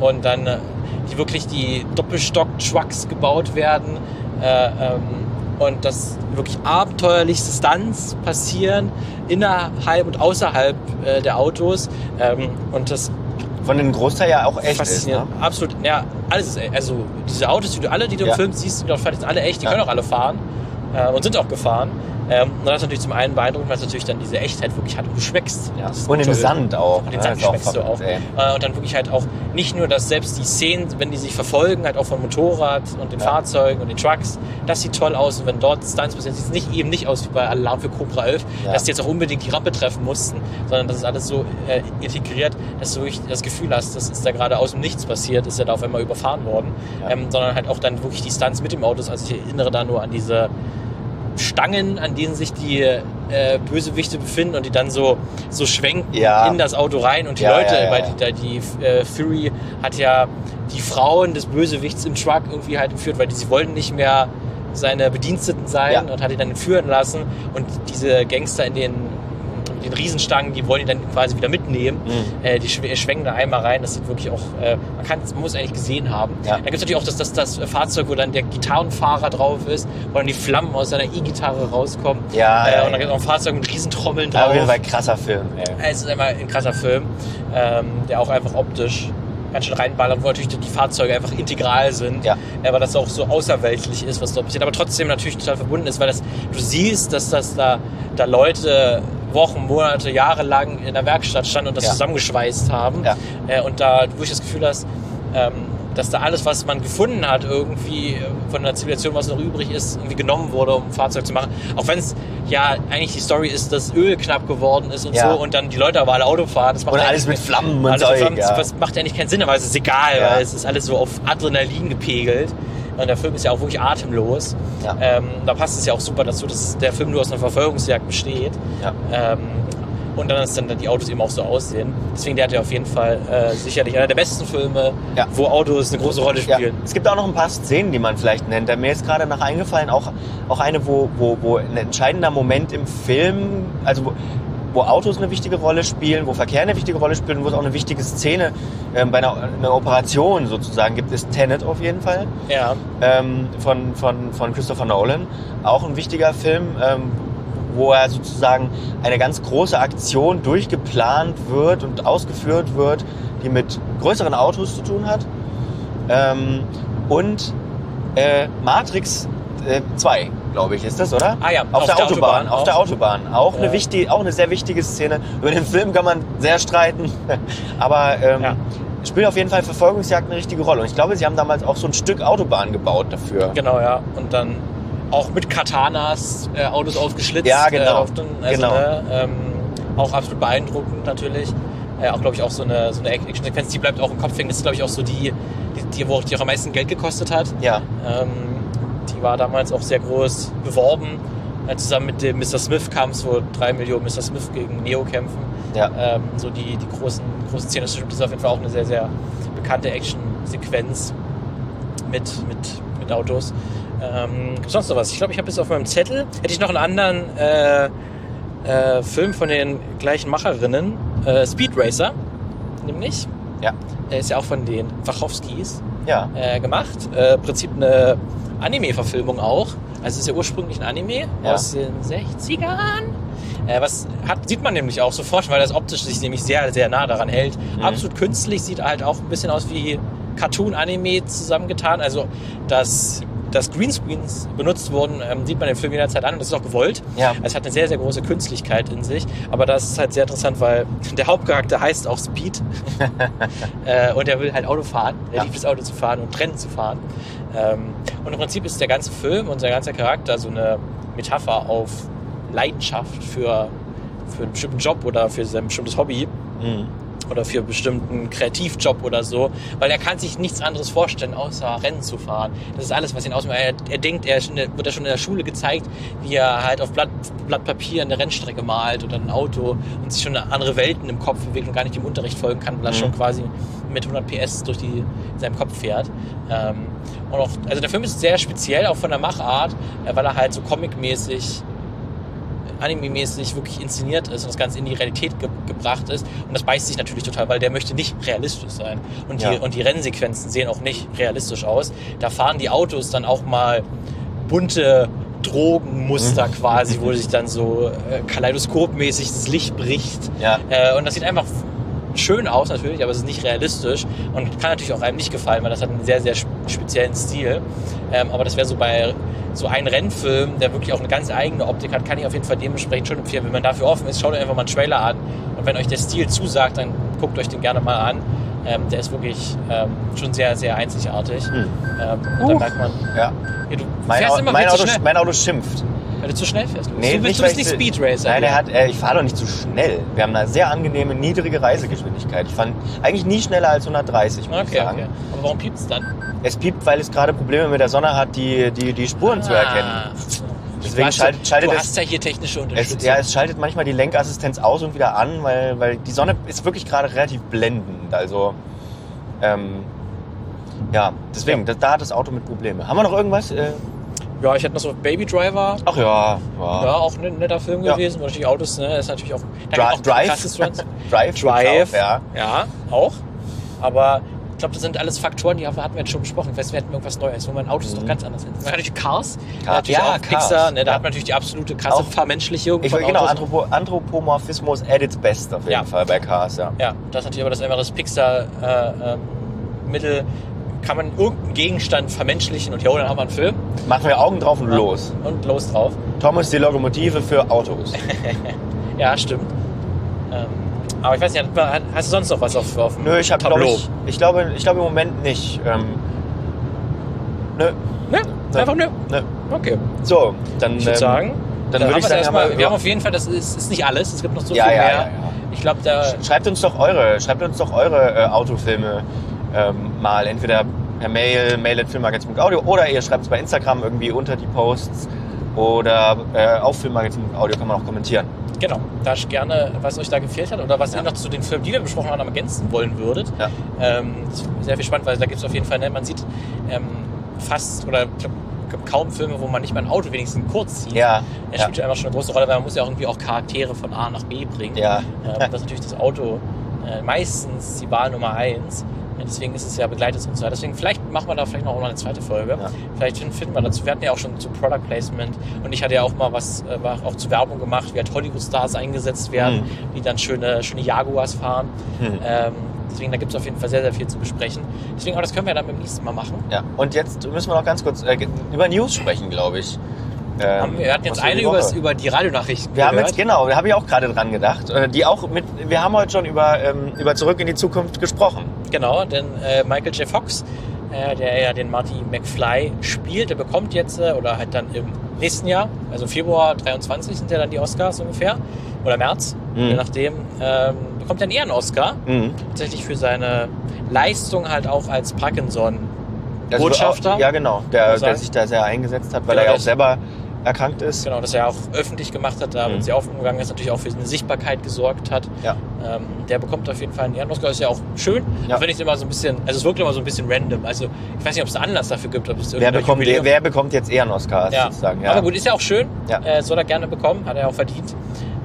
und dann äh, die wirklich die Doppelstock-Trucks gebaut werden. Äh, ähm, und dass wirklich abenteuerlichste Stunts passieren innerhalb und außerhalb äh, der Autos. Ähm, und das Von den Großteil ja auch echt ist. Ne? Absolut. Ja, alles ist. Also diese Autos, die du alle, die du Ja. im Film siehst, sind doch alle echt, die Ja. können auch alle fahren. Äh, und sind auch gefahren. Ähm, und das ist natürlich zum einen beeindruckend, weil es natürlich dann diese Echtheit wirklich hat und du schmeckst. Ja, Und im. Sand auch. Und den Sand Das ist auch schmeckst du auch. Äh, und dann wirklich halt auch nicht nur, dass selbst die Szenen, wenn die sich verfolgen, halt auch von Motorrad und den Ja. Fahrzeugen und den Trucks, das sieht toll aus. Und wenn dort Stunts passieren, sieht es nicht, eben nicht aus wie bei Alarm für Cobra 11, Ja. dass die jetzt auch unbedingt die Rampe treffen mussten, sondern das ist alles so äh, integriert, dass du wirklich das Gefühl hast, das ist da gerade aus dem Nichts passiert, ist er da auf einmal überfahren worden. Ja. Ähm, sondern halt auch dann wirklich die Stunts mit dem Autos. Also ich erinnere da nur an diese Stangen, an denen sich die äh, Bösewichte befinden und die dann so, so schwenken Ja. in das Auto rein. Und die Ja, Leute, ja, weil die, die äh, Fury hat ja die Frauen des Bösewichts im Truck irgendwie halt entführt, weil die, sie wollten nicht mehr seine Bediensteten sein und hat ihn dann entführen lassen. Und diese Gangster in den den Riesenstangen, die wollen die dann quasi wieder mitnehmen. Mhm. Äh, die schw- schwenken da einmal rein. Das sieht wirklich auch, äh, man, kann, man muss eigentlich gesehen haben. Ja. Dann gibt es natürlich auch das, das, das Fahrzeug, wo dann der Gitarrenfahrer drauf ist, wo dann die Flammen aus seiner E-Gitarre rauskommen. Ja, äh, und dann gibt es auch ein Fahrzeug mit Riesentrommeln Ja, auf drauf. jeden Fall krasser Film. Ey. Es ist einmal ein krasser Film, ähm, der auch einfach optisch ganz schön reinballert, wo natürlich die Fahrzeuge einfach integral sind, Ja. äh, weil das auch so außerweltlich ist, was dort passiert, aber trotzdem natürlich total verbunden ist, weil das, du siehst, dass das da, da Leute Wochen, Monate, Jahre lang in der Werkstatt standen und das Ja. zusammengeschweißt haben Ja. äh, und da wirklich das Gefühl hast, ähm, dass da alles, was man gefunden hat, irgendwie von der Zivilisation, was noch übrig ist, irgendwie genommen wurde, um ein Fahrzeug zu machen. Auch wenn es ja eigentlich die Story ist, dass Öl knapp geworden ist und Ja. so und dann die Leute aber alle Auto fahren. Das macht Und alles mit Flammen und alles mit Zeug, Flammen, ja. Das macht eigentlich keinen Sinn, aber es ist egal, Ja. weil es ist alles so auf Adrenalin gepegelt. Und der Film ist ja auch wirklich atemlos. Ja. Ähm, da passt es ja auch super dazu, dass der Film nur aus einer Verfolgungsjagd besteht. Ja. Ähm, und dann, dass dann die Autos eben auch so aussehen. Deswegen, der hat ja auf jeden Fall äh, sicherlich einer der besten Filme, Ja. wo Autos eine große Rolle Ja. spielen. Es gibt auch noch ein paar Szenen, die man vielleicht nennt. Mir ist gerade noch eingefallen, auch, auch eine, wo, wo, wo ein entscheidender Moment im Film, also wo, wo Autos eine wichtige Rolle spielen, wo Verkehr eine wichtige Rolle spielt und wo es auch eine wichtige Szene ähm, bei einer, einer Operation sozusagen gibt, ist Tenet auf jeden Fall Ja, ähm, von, von, von Christopher Nolan. Auch ein wichtiger Film, ähm, wo er sozusagen eine ganz große Aktion durchgeplant wird und ausgeführt wird, die mit größeren Autos zu tun hat. Ähm, und äh, Matrix äh, 2, glaube ich, ist das, oder? Ah ja, auf, auf der, der Autobahn, Autobahn auf auch. der Autobahn. Auch, eine Ja. wichtige, auch eine sehr wichtige Szene. Über den Film kann man sehr streiten, aber ähm, Ja. spielt auf jeden Fall Verfolgungsjagd eine richtige Rolle. Und ich glaube, sie haben damals auch so ein Stück Autobahn gebaut dafür. genau, ja. Und dann auch mit Katanas äh, Autos aufgeschlitzt. Ja, genau. Äh, den, also, Genau. Ne, ähm, auch absolut beeindruckend natürlich. Äh, auch, glaube ich, auch so eine, so eine Action-Sequenz, die bleibt auch im Kopf hängen. Das ist, glaube ich, auch so die, die, die, wo auch, die auch am meisten Geld gekostet hat. Ja, Ähm, die war damals auch sehr groß beworben. Äh, zusammen mit dem Mr. Smith kam es, wo drei Millionen Mr. Smith gegen Neo kämpfen. ja. Ähm, so die, die großen, großen Szenen. Das ist auf jeden Fall auch eine sehr, sehr bekannte Action-Sequenz mit, mit, mit Autos. Ähm, sonst noch was? Ich glaube, ich habe jetzt auf meinem Zettel, hätte ich noch einen anderen äh, äh, Film von den gleichen Macherinnen, äh, Speed Racer, nämlich. Ja. Er ist ja auch von den Wachowskis Ja. äh, gemacht. Äh, Im Prinzip eine Anime-Verfilmung auch. Also es ist ja ursprünglich ein Anime Ja. aus den 60ern. Äh, was hat, sieht man nämlich auch sofort, weil das optisch sich nämlich sehr, sehr nah daran hält. Mhm. Absolut künstlich, sieht halt auch ein bisschen aus wie Cartoon-Anime zusammengetan. Also, dass, dass Greenscreens benutzt wurden, ähm, sieht man im Film jederzeit an und das ist auch gewollt. Ja. Also es hat eine sehr, sehr große Künstlichkeit in sich. Aber das ist halt sehr interessant, weil der Hauptcharakter heißt auch Speed. äh, und er will halt Auto fahren. Er Ja. liebt es, Auto zu fahren und Rennen zu fahren. Ähm, und im Prinzip ist der ganze Film und sein ganzer Charakter so eine Metapher auf Leidenschaft für, für einen bestimmten Job oder für sein bestimmtes Hobby. Mhm. Oder für bestimmten Kreativjob oder so, weil er kann sich nichts anderes vorstellen, außer Rennen zu fahren. Das ist alles, was ihn ausmacht. Er, er denkt, er wird ja schon in der Schule gezeigt, wie er halt auf Blatt, Blatt Papier eine Rennstrecke malt oder ein Auto und sich schon andere Welten im Kopf bewegt und gar nicht dem Unterricht folgen kann, weil er Mhm. schon quasi mit 100 PS durch die, in seinem Kopf fährt. Ähm, und auch, also der Film ist sehr speziell, auch von der Machart, äh, weil er halt so comicmäßig anime-mäßig wirklich inszeniert ist und das Ganze in die Realität ge gebracht ist. Und das beißt sich natürlich total, weil der möchte nicht realistisch sein. Und die, Ja. und die Rennsequenzen sehen auch nicht realistisch aus. Da fahren die Autos dann auch mal bunte Drogenmuster quasi, wo sich dann so äh, kaleidoskopmäßig das Licht bricht. Ja. Äh, und das sieht einfach schön aus natürlich, aber es ist nicht realistisch und kann natürlich auch einem nicht gefallen, weil das hat einen sehr, sehr sp- speziellen Stil. Ähm, aber das wäre so bei so ein Rennfilm, der wirklich auch eine ganz eigene Optik hat, kann ich auf jeden Fall dementsprechend schon empfehlen. Wenn man dafür offen ist, schaut euch einfach mal einen Trailer an und wenn euch der Stil zusagt, dann guckt euch den gerne mal an. Ähm, der ist wirklich ähm, schon sehr, sehr einzigartig. Hm. Ähm, und da merkt man, Ja. ja, du Mein, fährst Au immer mein, Auto, mein Auto schimpft. Weil du zu schnell fährst. Du Nee, bist, nicht, du bist ich- nicht Speed Racer. Nein, er hat, äh, ich fahre doch nicht zu schnell. Wir haben eine sehr angenehme, niedrige Reisegeschwindigkeit. Ich fand eigentlich nie schneller als 130, muss ich Okay, sagen. okay. Aber warum piepst es dann? Es piept, weil es gerade Probleme mit der Sonne hat, die, die, die Spuren zu erkennen. Ah. Deswegen du hast, schaltet, schaltet du es, hast ja hier technische es, Unterstützung. ja, es schaltet manchmal die Lenkassistenz aus und wieder an, weil, weil die Sonne ist wirklich gerade relativ blendend. Also, ähm, ja, deswegen, Da, da hat das Auto mit Probleme. Haben wir noch irgendwas? Äh, Ja, ich hätte noch so Baby Driver. ach ja, Ja, ja. auch ein netter Film Ja. gewesen. Wo natürlich Autos, ne, ist natürlich auch, gibt auch. Drive. Drive. Auch, ja. Ja, auch. Aber ich glaube, das sind alles Faktoren, die hatten wir jetzt schon besprochen. Ich weiß, wir hätten irgendwas Neues, wo man Autos Mhm. doch ganz anders sind. Natürlich Cars. Car- natürlich ja, auch Cars. Pixar. Ne, da Ja. hat man natürlich die absolute krasse Auch- Vermenschlichung Ich von will genau, Autos. Anthropo Anthropomorphismus at its best auf jeden Ja. Fall bei Cars, ja. Ja, das ist natürlich aber das einfach das Pixar-Mittel. Kann man irgendeinen Gegenstand vermenschlichen und jo, dann haben wir einen Film Machen wir Augen drauf und los. und los drauf. Thomas die Lokomotive für Autos. Ja, stimmt. Ähm, aber ich weiß nicht, hast du sonst noch was auf, auf dem Nö, ich glaube Tableau? ich, ich glaube, ich glaube im Moment nicht. Ähm, nö, Nö, Nö. einfach nö. nö. Okay. So, dann, Ich würde ähm, sagen, dann haben würde ich sagen, erstmal, haben wir- wir haben auf jeden Fall, das ist, ist nicht alles, es gibt noch so ja, viel ja, mehr. ja, ja. Ich glaube, da Schreibt uns doch eure, schreibt uns doch eure äh, Autofilme ähm, mal entweder per Mail, mail@filmmagazin.audio oder ihr schreibt es bei Instagram irgendwie unter die Posts oder äh, auf filmmagazin.audio kann man auch kommentieren. Genau, da gerne, was euch da gefehlt hat oder was Ja. ihr noch zu den Filmen, die wir besprochen haben, ergänzen wollen würdet. Ja. Ähm, das ist sehr viel spannend, weil da gibt es auf jeden Fall, ne, man sieht ähm, fast oder ich glaube kaum Filme, wo man nicht mal ein Auto wenigstens kurz sieht. Ja, Er ja, spielt ja immer schon eine große Rolle, weil man muss ja auch irgendwie auch Charaktere von A nach B bringen. ja. Ähm, das ist natürlich das Auto äh, meistens die Wahl Nummer eins. Und Deswegen ist es ja begleitet und so weiter. Deswegen vielleicht machen wir da vielleicht noch mal eine zweite Folge. Ja. Vielleicht finden, wir dazu. Wir hatten ja auch schon zu Product Placement und ich hatte ja auch mal was äh, auch zu Werbung gemacht, wie halt Hollywood-Stars eingesetzt werden, Mhm. die dann schöne, schöne Jaguars fahren. Hm. Ähm, deswegen, da gibt es auf jeden Fall sehr, sehr viel zu besprechen. Deswegen, aber das können wir dann beim nächsten Mal machen. ja. Und jetzt müssen wir noch ganz kurz äh, über News sprechen, glaube ich. Ähm, Haben wir, hatten jetzt eine über, über die Radionachrichten Wir haben gehört. jetzt, genau, da habe ich auch gerade dran gedacht. äh, Die auch mit, wir haben heute schon über, ähm, über Zurück in die Zukunft gesprochen. Genau, denn äh, Michael J. Fox, äh, der ja den Marty McFly spielt, der bekommt jetzt, äh, oder halt dann im nächsten Jahr, also Februar 23 sind ja dann die Oscars ungefähr, oder März, Mhm. je nachdem, ähm, bekommt er einen Ehren-Oscar, Mhm. tatsächlich für seine Leistung halt auch als Parkinson. Also Botschafter? auch- Ja, genau, der, der sich da sehr eingesetzt hat, weil Genau, er ja auch selber erkrankt ist. Genau, das er auch öffentlich gemacht hat, damit Mhm. sie aufgegangen ist, natürlich auch für eine Sichtbarkeit gesorgt hat. Ja. Ähm, der bekommt auf jeden Fall einen Ehren-Oscar, ist ja auch schön. Ja. Wenn ich immer so ein bisschen, also es wirkt immer so ein bisschen random. Also ich weiß nicht, ob es einen Anlass dafür gibt, ob es Wer bekommt, Jubiläum- wer bekommt jetzt Ehren-Oscars Ja. sozusagen? Ja. Aber gut, ist ja auch schön. Ja. Äh, soll er gerne bekommen, hat er auch verdient.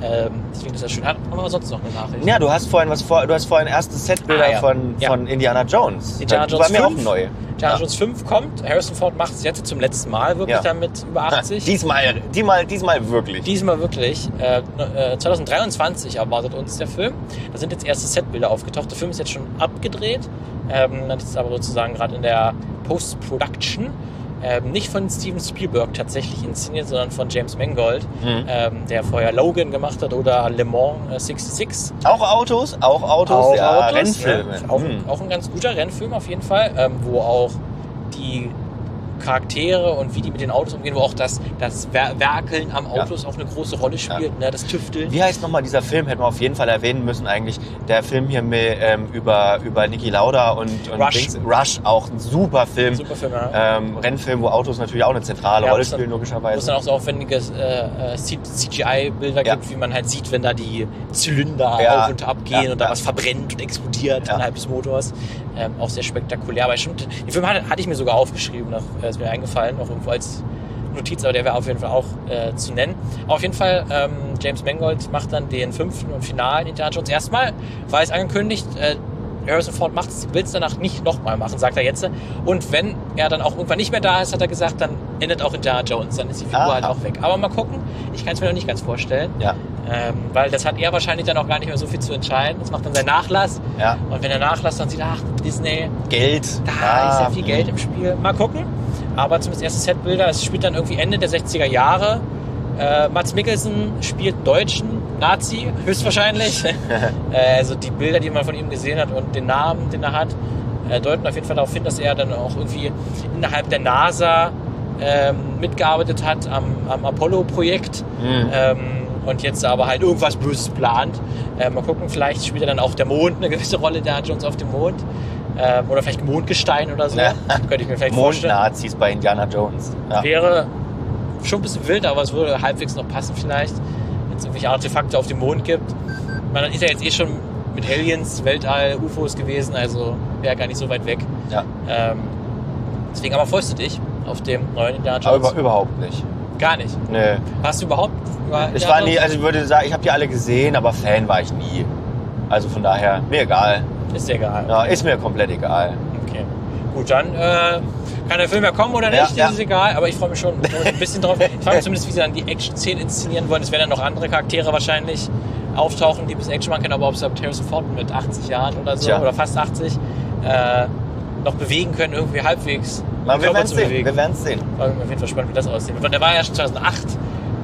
Ähm, deswegen ist das schön. Haben wir sonst noch eine Nachricht? Ja, du hast vorhin was vor, du hast vorhin erste Setbilder Ah, ja. von, Ja. von Indiana Jones. Indiana das Jones war mir 5. auch neu. Indiana Ja. Jones 5 kommt. Harrison Ford macht es jetzt zum letzten Mal wirklich Ja. dann mit über 80. Diesmal, diesmal, diesmal wirklich. Diesmal wirklich. Äh, äh, 2023 erwartet uns der Film. Da sind jetzt erste Setbilder aufgetaucht. Der Film ist jetzt schon abgedreht. Ähm, das ist aber sozusagen gerade in der Post-Production. Ähm, nicht von Steven Spielberg tatsächlich inszeniert, sondern von James Mangold, Mhm. ähm, der vorher Logan gemacht hat oder Le Mans äh, 66. Auch Autos, auch Autos, Auch ja, Autos, Rennfilme. Ne? Auch, Mhm. auch ein ganz guter Rennfilm auf jeden Fall, ähm, wo auch die Charaktere und wie die mit den Autos umgehen, wo auch das, das Wer Werkeln am Ja. Autos auch eine große Rolle spielt, ne, das Tüfteln. Wie heißt nochmal dieser Film? Hätten wir auf jeden Fall erwähnen müssen eigentlich. Der Film hier mit, ähm, über, über Niki Lauda und, und Rush. Dings. Rush, auch ein super Film. Super Film, ja. Ähm, Rennfilm, wo Autos natürlich auch eine zentrale Ja, Rolle muss dann- spielen, wo es logischerweise. dann auch so aufwendige äh, äh, CGI-Bilder Ja. gibt, wie man halt sieht, wenn da die Zylinder Ja. auf und ab gehen Ja, und da ja. was verbrennt und explodiert Ja. innerhalb des Motors. Ähm, auch sehr spektakulär. Aber stimmt, den Film hatte, hatte ich mir sogar aufgeschrieben, noch, äh, ist mir eingefallen, auch irgendwo als Notiz, aber der wäre auf jeden Fall auch äh, zu nennen. Auf jeden Fall, ähm, James Mangold macht dann den fünften und finalen Indiana Jones. Erstmal war es angekündigt, äh, Harrison Ford macht will es danach nicht nochmal machen, sagt er jetzt. Und wenn er dann auch irgendwann nicht mehr da ist, hat er gesagt, dann endet auch Indiana Jones. Dann ist die Figur Aha. halt auch weg. Aber mal gucken, ich kann es mir noch nicht ganz vorstellen. Ja, Ähm, weil das hat er wahrscheinlich dann auch gar nicht mehr so viel zu entscheiden. Das macht dann sein Nachlass. ja. Und wenn der Nachlass dann sieht, ach, Disney, Geld. da Ah, ist ja viel Geld im Spiel. Mal gucken. Aber zumindest erste Setbilder. Es spielt dann irgendwie Ende der 60er Jahre. Äh, Mats Mikkelsen spielt deutschen Nazi, höchstwahrscheinlich. äh, also die Bilder, die man von ihm gesehen hat und den Namen, den er hat, äh, deuten auf jeden Fall darauf hin, dass er dann auch irgendwie innerhalb der NASA ähm, mitgearbeitet hat am, am Apollo-Projekt. Mhm. Ähm, und jetzt aber halt irgendwas Böses plant. Äh, mal gucken, vielleicht spielt er dann auch der Mond eine gewisse Rolle, der Jones auf dem Mond. Ähm, oder vielleicht Mondgestein oder so. Ja. Könnte ich mir vielleicht vorstellen. Mondnazis bei Indiana Jones. Ja. Wäre schon ein bisschen wild, aber es würde halbwegs noch passen vielleicht. Es irgendwelche Artefakte auf dem Mond gibt. Man ist ja jetzt eh schon mit Aliens, Weltall, UFOs gewesen, also wäre gar nicht so weit weg. Ja. Ähm, deswegen aber freust du dich auf dem neuen Indiana Aber Jones? über, überhaupt nicht. Gar nicht. Nee. Warst du überhaupt? über Ich war nie, also ich würde sagen, ich habe die alle gesehen, aber Fan war ich nie. Also von daher, mir egal. Ist dir egal. Ja, ist mir komplett egal. Gut, dann äh, kann der Film ja kommen oder nicht, Ja, das ist egal, aber ich freue mich schon ein bisschen drauf. Ich frage mich zumindest, wie sie dann die Action-Szenen inszenieren wollen. Es werden dann noch andere Charaktere wahrscheinlich auftauchen, die bis Action machen können, aber ob sie Harrison Ford mit 80 Jahren oder so, Tja. oder fast 80, äh, noch bewegen können, irgendwie halbwegs. Na, wir werden zu sehen. bewegen. Wir werden sehen. War auf jeden Fall spannend, wie das aussieht. Und der war ja schon 2008,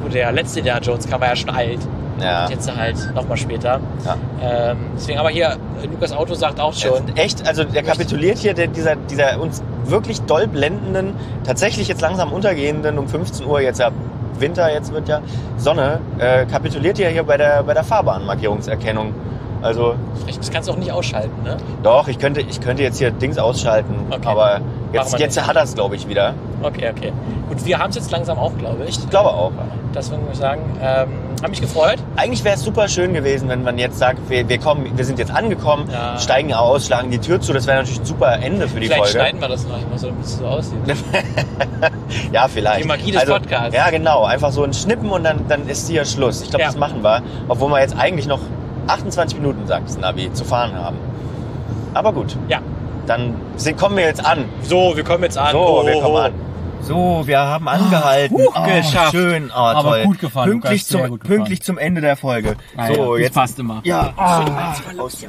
wo der letzte Indiana Jones kam, war ja schon alt. Ja. Jetzt halt nochmal später. Ja. Ähm, deswegen aber hier, äh, Lukas Auto sagt auch schon, Echt, also der kapituliert hier, der, dieser, dieser uns wirklich doll blendenden, tatsächlich jetzt langsam untergehenden, um 15 Uhr jetzt ja Winter, jetzt wird ja Sonne, äh, kapituliert hier, hier bei der, bei der Fahrbahnmarkierungserkennung. Also das kannst du auch nicht ausschalten, ne? doch, ich könnte, ich könnte jetzt hier Dings ausschalten, Okay. aber jetzt, jetzt nicht. hat er es, glaube ich, wieder. Okay, okay. Gut, wir haben es jetzt langsam auch, glaube ich. Ich glaube auch. Das würde ich sagen. Ähm, hab mich gefreut. Eigentlich wäre es super schön gewesen, wenn man jetzt sagt, wir, wir kommen, wir sind jetzt angekommen, Ja. steigen aus, schlagen die Tür zu. Das wäre natürlich ein super Ende für die Vielleicht Folge. schneiden wir das noch mal so, damit es so aussieht. Ja, vielleicht. Also, Die Magie des Podcasts. Ja, genau. Einfach so ein Schnippen und dann, dann ist hier Schluss. Ich glaube, Ja. das machen wir. Obwohl wir jetzt eigentlich noch 28 Minuten, sagt das Navi, zu fahren haben. Aber gut, Ja. dann sind, kommen wir jetzt an. So, wir kommen jetzt an. So, Oh, wir kommen oh. an. So, wir haben angehalten. huch, geschafft. schön, oh, Aber toll. gut gefahren, Pünktlich, Lukas, zum, gut gefahren. pünktlich zum Ende der Folge. Ah, so, ja, das jetzt. passt immer. Ja, ah, aus-